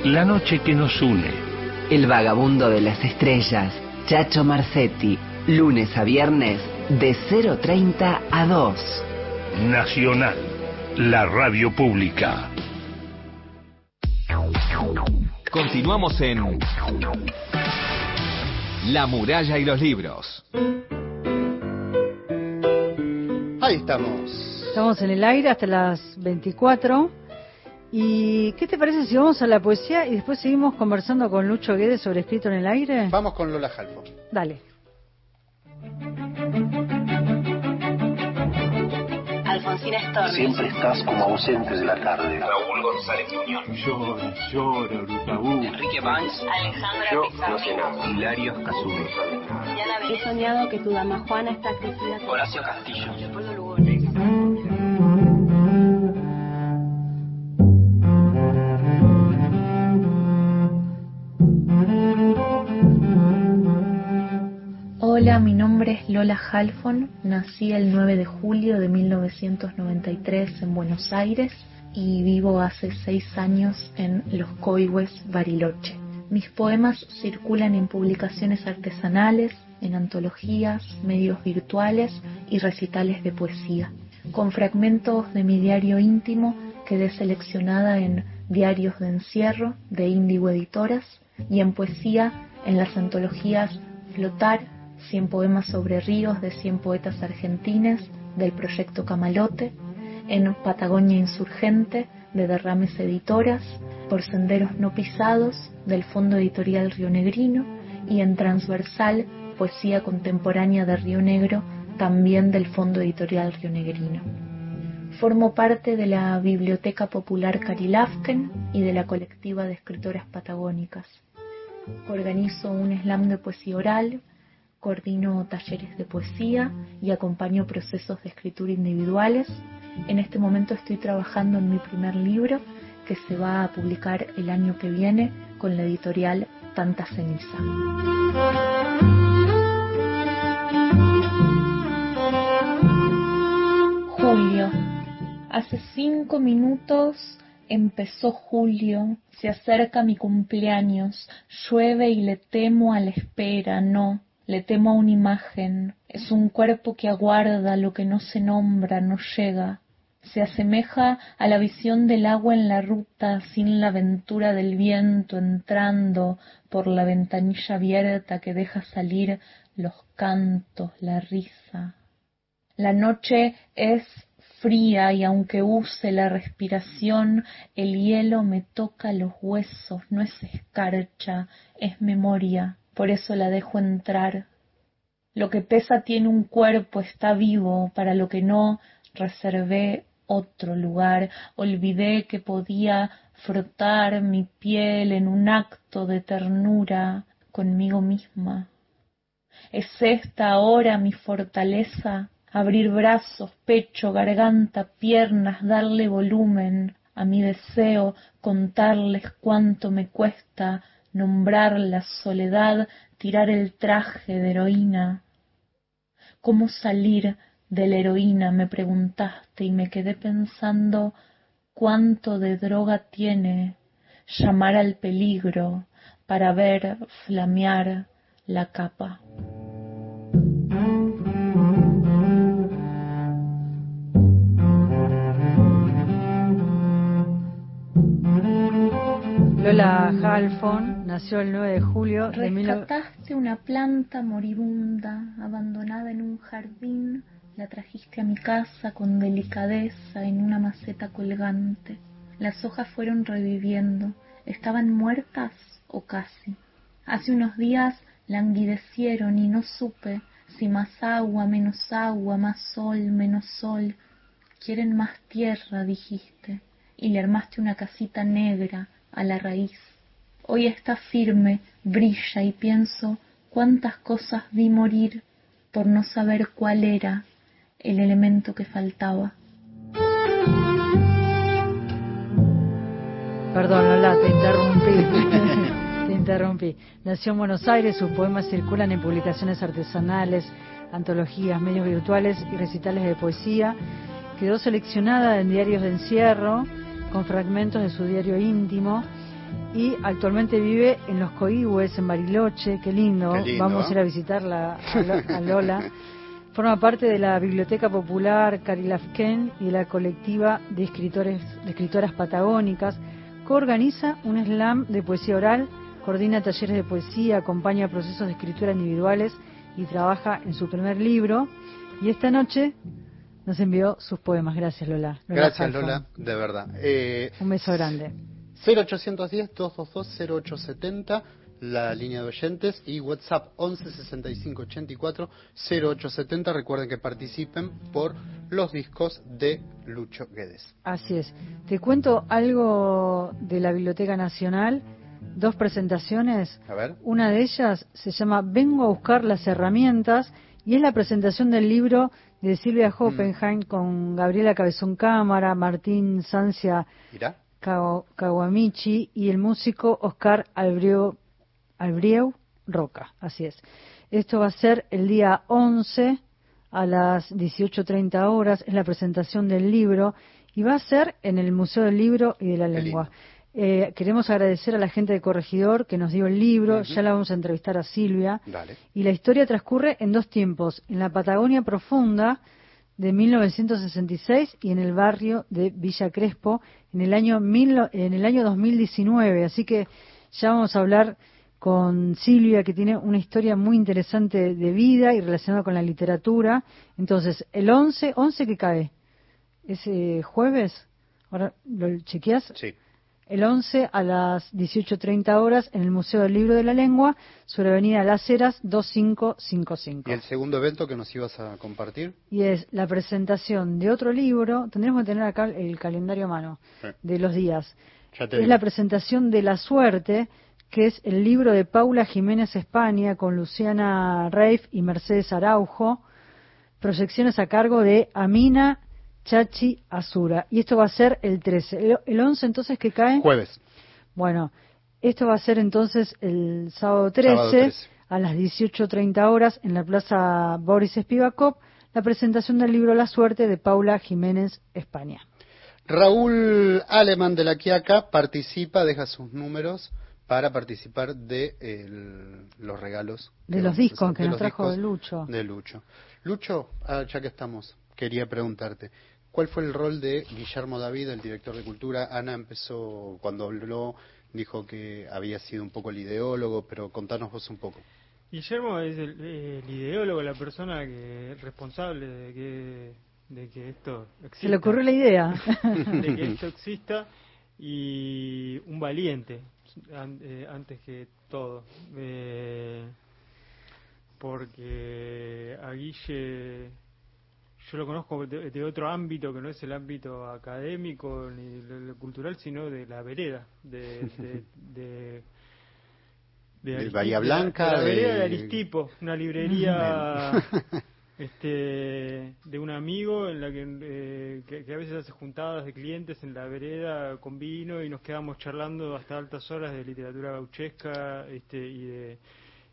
La noche que nos une. El vagabundo de las estrellas. Chacho Marcetti. Lunes a viernes de 0.30 a 2. Nacional. La radio pública. Continuamos en La muralla y los libros. Ahí estamos. Estamos en el aire hasta las 24. ¿Y qué te parece si vamos a la poesía y después seguimos conversando con Lucho Guedes sobre escrito en el aire? Vamos con Lola Jalfo. Dale. Storni. Siempre estás como ausente de la tarde. Raúl González Muñoz. Llora, llora, Brutabú. Enrique Banks. Alejandra Pizarro. Hilario. He soñado que tu dama Juana está crecida. Horacio Castillo. Leopoldo Lugones. Hola, mi nombre es Lola Halfon, nací el 9 de julio de 1993 en Buenos Aires y vivo hace seis años en Los Coihues, Bariloche. Mis poemas circulan en publicaciones artesanales, en antologías, medios virtuales y recitales de poesía. Con fragmentos de mi diario íntimo quedé seleccionada en Diarios de Encierro de Índigo Editoras y en poesía en las antologías Flotar, 100 poemas sobre ríos de 100 poetas argentines del proyecto Camalote, en Patagonia Insurgente de Derrames Editoras, por Senderos No Pisados del Fondo Editorial Río Negrino y en Transversal Poesía Contemporánea de Río Negro también del Fondo Editorial Río Negrino. Formo parte de la Biblioteca Popular Carilafken y de la colectiva de escritoras patagónicas. Organizo un slam de poesía oral, coordino talleres de poesía y acompaño procesos de escritura individuales. En este momento estoy trabajando en mi primer libro que se va a publicar el año que viene con la editorial Tanta Ceniza. Julio. Hace cinco minutos empezó julio, se acerca mi cumpleaños, llueve y le temo a la espera, no, le temo a una imagen, es un cuerpo que aguarda lo que no se nombra, no llega, se asemeja a la visión del agua en la ruta sin la aventura del viento entrando por la ventanilla abierta que deja salir los cantos, la risa. La noche es fría y aunque use la respiración, el hielo me toca los huesos, no es escarcha, es memoria, por eso la dejo entrar. Lo que pesa tiene un cuerpo, está vivo, para lo que no reservé otro lugar, olvidé que podía frotar mi piel en un acto de ternura conmigo misma. ¿Es esta ahora mi fortaleza? abrir brazos, pecho, garganta, piernas, darle volumen a mi deseo, contarles cuánto me cuesta nombrar la soledad, tirar el traje de heroína. ¿Cómo salir de la heroína? me preguntaste y me quedé pensando cuánto de droga tiene llamar al peligro para ver flamear la capa. Lola Halfon nació el 9 de julio de Rescataste una planta moribunda abandonada en un jardín, la trajiste a mi casa con delicadeza en una maceta colgante. Las hojas fueron reviviendo. ¿Estaban muertas o casi? Hace unos días languidecieron y no supe si más agua, menos agua, más sol, menos sol. Quieren más tierra, dijiste, y le armaste una casita negra a la raíz. Hoy está firme, brilla y pienso cuántas cosas vi morir por no saber cuál era el elemento que faltaba. Perdón, Lola, te interrumpí. te interrumpí. Nació en Buenos Aires, sus poemas circulan en publicaciones artesanales, antologías, medios virtuales y recitales de poesía. Quedó seleccionada en diarios de encierro, con fragmentos de su diario íntimo y actualmente vive en los Coihues, en Bariloche, qué lindo, vamos a ir a visitarla a Lola. Forma parte de la Biblioteca Popular Carilafken y de la colectiva de, escritores, de escritoras patagónicas, coorganiza un slam de poesía oral, coordina talleres de poesía, acompaña procesos de escritura individuales y trabaja en su primer libro. Y esta noche nos envió sus poemas. Gracias, Lola. Gracias, Lola, de verdad. Eh, Un beso grande. 0810-222-0870, la línea de oyentes, y WhatsApp 11 65 84 0870. Recuerden que participen por los discos de Lucho Guedes. Así es. Te cuento algo de la Biblioteca Nacional. Dos presentaciones. A ver. Una de ellas se llama Vengo a buscar las herramientas y es la presentación del libro de Silvia Mm. Hoppenheim con Gabriela Cabezón Cámara, Martín Sancia Kawamichi y el músico Oscar Albrieu, Albrieu Roca. Así es. Esto va a ser el día 11 a las 18.30 horas. Es la presentación del libro y va a ser en el Museo del Libro y de la Lengua. Eh, queremos agradecer a la gente de Corregidor que nos dio el libro. Ya la vamos a entrevistar a Silvia. Dale. Y la historia transcurre en dos tiempos: en la Patagonia profunda de 1966 y en el barrio de Villa Crespo en el año mil, en el año 2019. Así que ya vamos a hablar con Silvia que tiene una historia muy interesante de vida y relacionada con la literatura. Entonces, el 11, 11 que cae, ese jueves, ahora lo chequeas. Sí. El 11 a las 18.30 horas en el Museo del Libro de la Lengua, sobre Avenida Las Heras 2555. ¿Y el segundo evento que nos ibas a compartir? Y es la presentación de otro libro, tendremos que tener acá el calendario a mano de los días. es la presentación de La Suerte, que es el libro de Paula Jiménez España con Luciana Reif y Mercedes Araujo, proyecciones a cargo de Amina Chachi Azura. Y esto va a ser el 13. El, 11 entonces que cae. Jueves. Bueno, esto va a ser entonces el sábado 13, a las 18.30 horas en la Plaza Boris Spivakov, la presentación del libro La Suerte de Paula Jiménez España. Raúl Alemán de la Quiaca participa, deja sus números para participar de los regalos. De los discos que nos trajo Lucho. De Lucho. Lucho, ah, ya que estamos, quería preguntarte, ¿cuál fue el rol de Guillermo David, el director de cultura? Ana empezó, cuando habló, dijo que había sido un poco el ideólogo, pero contanos vos un poco. Guillermo es el, ideólogo, la persona que responsable de que, de que esto exista. Se le ocurrió la idea. de que esto exista y un valiente, eh, antes que todo. Eh, porque a Guille yo lo conozco de, otro ámbito que no es el ámbito académico ni cultural, sino de la vereda, de, de, Bahía Blanca. la vereda de Aristipo, una librería este, de un amigo en la que, eh, que, a veces hace juntadas de clientes en la vereda con vino y nos quedamos charlando hasta altas horas de literatura gauchesca este, y de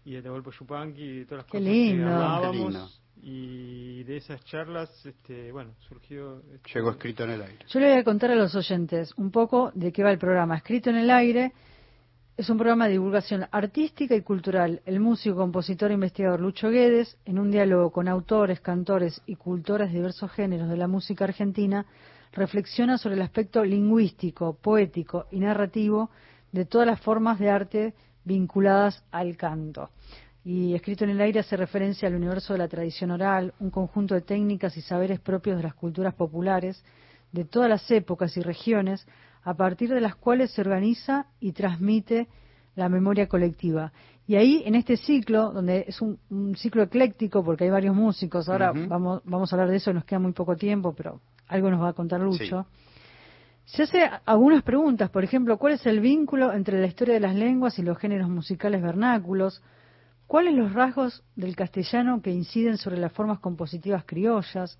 y de Yupanqui y de todas las cosas que hablábamos. Y de esas charlas, este, bueno, surgió... Este, Llegó escrito en el aire. Yo le voy a contar a los oyentes un poco de qué va el programa. Escrito en el aire es un programa de divulgación artística y cultural. El músico, compositor e investigador Lucho Guedes, en un diálogo con autores, cantores y cultores de diversos géneros de la música argentina, reflexiona sobre el aspecto lingüístico, poético y narrativo de todas las formas de arte vinculadas al canto. Y escrito en el aire hace referencia al universo de la tradición oral, un conjunto de técnicas y saberes propios de las culturas populares de todas las épocas y regiones, a partir de las cuales se organiza y transmite la memoria colectiva. Y ahí, en este ciclo, donde es un, ciclo ecléctico, porque hay varios músicos, ahora vamos, vamos a hablar de eso, nos queda muy poco tiempo, pero algo nos va a contar Lucho. Se hace algunas preguntas, por ejemplo, ¿cuál es el vínculo entre la historia de las lenguas y los géneros musicales vernáculos? ¿Cuáles los rasgos del castellano que inciden sobre las formas compositivas criollas?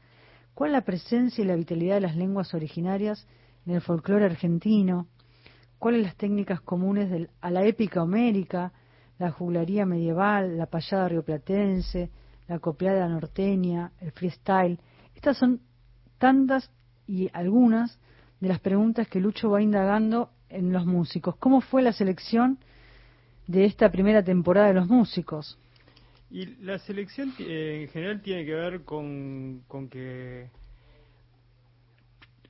¿Cuál la presencia y la vitalidad de las lenguas originarias en el folclore argentino? ¿Cuáles las técnicas comunes a la épica homérica, la juglaría medieval, la payada rioplatense, la copiada norteña, el freestyle? Estas son tantas y algunas de las preguntas que Lucho va indagando en los músicos. ¿Cómo fue la selección de esta primera temporada de los músicos? Y la selección eh, en general tiene que ver con, que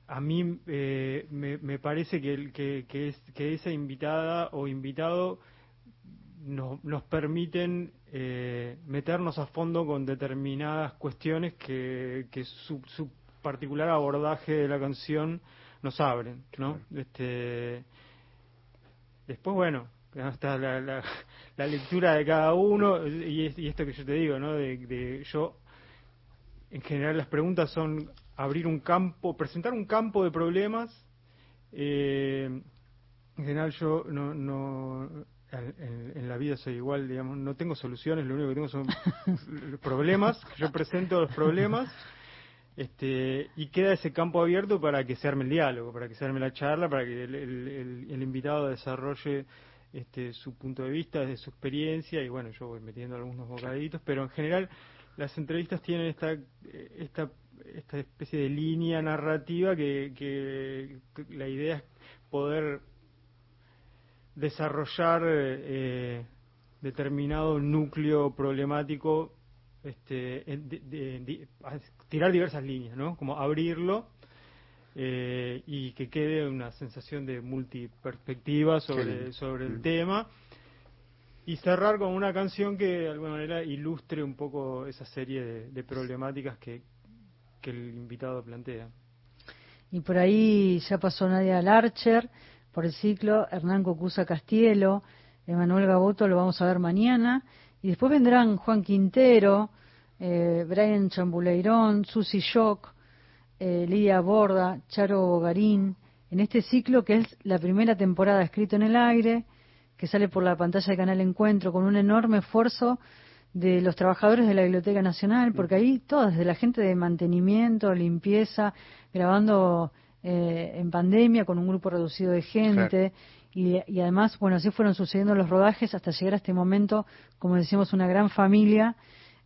a mí eh, me, parece que, que, es, que esa invitada o invitado nos, nos permiten eh, meternos a fondo con determinadas cuestiones que, que su, su particular abordaje de la canción nos abren, ¿no? Este, después, bueno, está la, la, lectura de cada uno y, esto que yo te digo, ¿no? De, yo, en general las preguntas son abrir un campo, presentar un campo de problemas. Eh, en general yo no, no en, en, la vida soy igual, digamos, no tengo soluciones, lo único que tengo son problemas, yo presento los problemas este, y queda ese campo abierto para que se arme el diálogo, para que se arme la charla, para que el, invitado desarrolle este, su punto de vista, desde su experiencia, y bueno, yo voy metiendo algunos bocaditos, pero en general las entrevistas tienen esta, esta, esta especie de línea narrativa que, que, la idea es poder desarrollar eh, determinado núcleo problemático este, tirar diversas líneas, ¿no? Como abrirlo eh, y que quede una sensación de multiperspectiva sobre, sobre el tema. Y cerrar con una canción que de alguna manera ilustre un poco esa serie de, problemáticas que, que el invitado plantea. Y por ahí ya pasó Nadia Larcher, por el ciclo, Hernán Cocusa Castielo, Emanuel Gaboto lo vamos a ver mañana, y después vendrán Juan Quintero, eh, Brian Chambuleirón, Susi Shock, eh, Lidia Borda, Charo Bogarín, en este ciclo que es la primera temporada escrito en el aire, que sale por la pantalla de Canal Encuentro con un enorme esfuerzo de los trabajadores de la Biblioteca Nacional, porque ahí todos, desde la gente de mantenimiento, limpieza, grabando eh, en pandemia con un grupo reducido de gente. Y, y, además, bueno, así fueron sucediendo los rodajes hasta llegar a este momento, como decíamos, una gran familia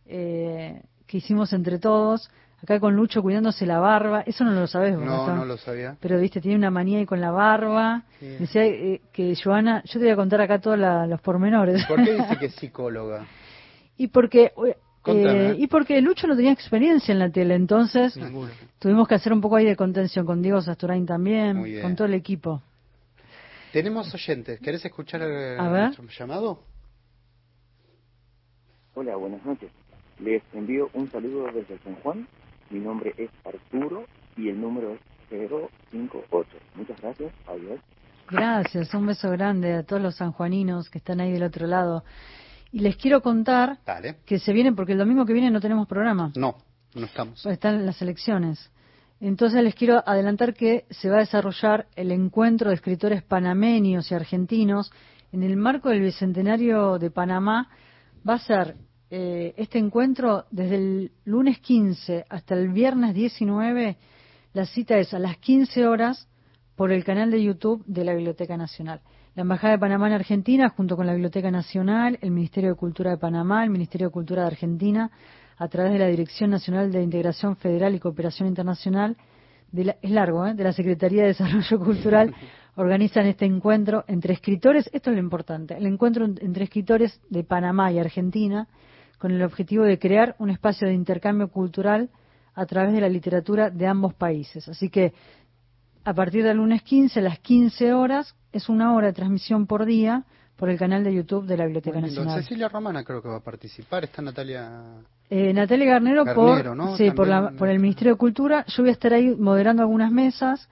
eh, que hicimos entre todos. Acá con Lucho cuidándose la barba, eso no lo sabes vos. No, no lo sabía. Pero viste, tiene una manía ahí con la barba. Sí. Decía eh, que Joana, yo te voy a contar acá todos los pormenores. ¿Por qué dice que es psicóloga? y porque eh, y porque Lucho no tenía experiencia en la tele, entonces Ninguno. tuvimos que hacer un poco ahí de contención con Diego Sasturain también, con todo el equipo. Tenemos oyentes, ¿querés escuchar el, A ver. nuestro llamado? Hola, buenas noches. Les envío un saludo desde San Juan. Mi nombre es Arturo y el número es 058. Muchas gracias. Adiós. Gracias, un beso grande a todos los sanjuaninos que están ahí del otro lado. Y les quiero contar Dale. que se vienen, porque el domingo que viene no tenemos programa, No, no estamos. están las elecciones. Entonces les quiero adelantar que se va a desarrollar el encuentro de escritores panameños y argentinos en el marco del Bicentenario de Panamá. Va a ser eh, este encuentro desde el lunes 15 hasta el viernes 19. La cita es a las 15 horas por el canal de YouTube de la Biblioteca Nacional. La Embajada de Panamá en Argentina, junto con la Biblioteca Nacional, el Ministerio de Cultura de Panamá, el Ministerio de Cultura de Argentina, a través de la Dirección Nacional de Integración Federal y Cooperación Internacional, de la- es largo, ¿eh? de la Secretaría de Desarrollo Cultural, organizan este encuentro entre escritores, esto es lo importante, el encuentro en- entre escritores de Panamá y Argentina, con el objetivo de crear un espacio de intercambio cultural a través de la literatura de ambos países. Así que a partir del lunes 15, a las 15 horas, es una hora de transmisión por día por el canal de YouTube de la Biblioteca. Nacional. Cecilia Romana creo que va a participar. Está Natalia. Eh, Natalia Garnero, Garnero, por, ¿no? sí, por, la- por el Ministerio de Cultura. Yo voy a estar ahí moderando algunas mesas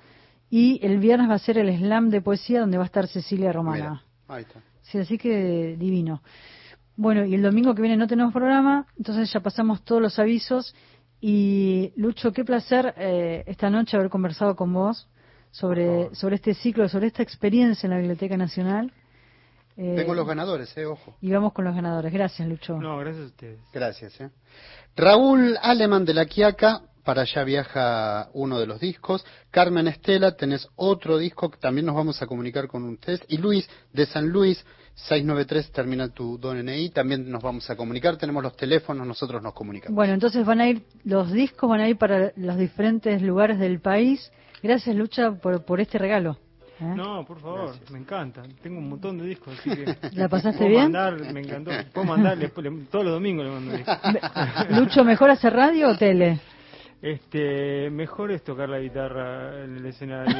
y el viernes va a ser el slam de poesía donde va a estar Cecilia Romana. Mira, ahí está. Sí, así que divino. Bueno, y el domingo que viene no tenemos programa, entonces ya pasamos todos los avisos. Y Lucho, qué placer eh, esta noche haber conversado con vos sobre, sobre este ciclo, sobre esta experiencia en la Biblioteca Nacional. Eh, Tengo los ganadores, eh, ojo. Y vamos con los ganadores. Gracias, Lucho. No, gracias a ustedes. Gracias. eh. Raúl Aleman de la Quiaca, para allá viaja uno de los discos. Carmen Estela, tenés otro disco que también nos vamos a comunicar con ustedes. Y Luis de San Luis, 693 termina tu DNI, también nos vamos a comunicar. Tenemos los teléfonos, nosotros nos comunicamos. Bueno, entonces van a ir, los discos van a ir para los diferentes lugares del país. Gracias, Lucha, por, por este regalo. ¿eh? No, por favor, me encanta. Tengo un montón de discos, así que. ¿La pasaste puedo bien? Mandar, me encantó. Puedo mandar, todos los domingos le mando discos. Lucho, ¿mejor hacer radio o tele? Este, mejor es tocar la guitarra en el escenario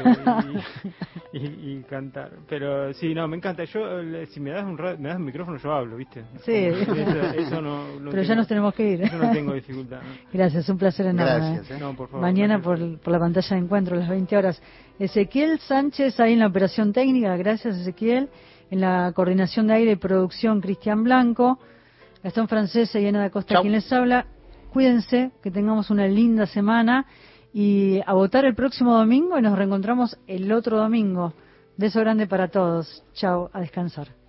y, y- y cantar. Pero sí, no, me encanta. Yo, eh, si me das un, ra- me das un micrófono, yo hablo, ¿viste? Sí. Eso, eso no, no Pero ya tengo- nos tenemos que ir. Eso no tengo dificultad. ¿no? Gracias, un placer enorme. Gracias, ¿eh? No, por favor, Mañana gracias. por, por la pantalla de encuentro, a las 20 horas. Ezequiel Sánchez ahí en la operación técnica, gracias Ezequiel. En la coordinación de aire y producción, Cristian Blanco. Gastón Francesa y Ana da Costa, Chau. quien les habla. Cuídense, que tengamos una linda semana y a votar el próximo domingo y nos reencontramos el otro domingo. Beso grande para todos. Chao, a descansar.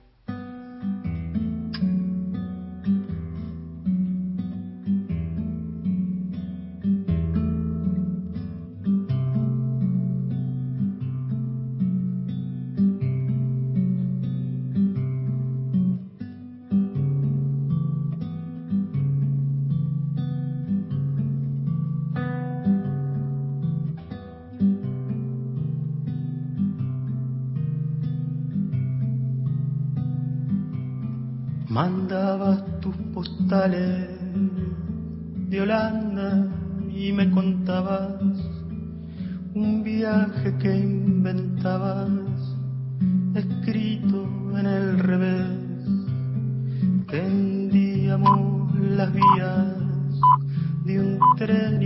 De Holanda y me contabas un viaje que inventabas escrito en el revés. Tendíamos las vías de un tren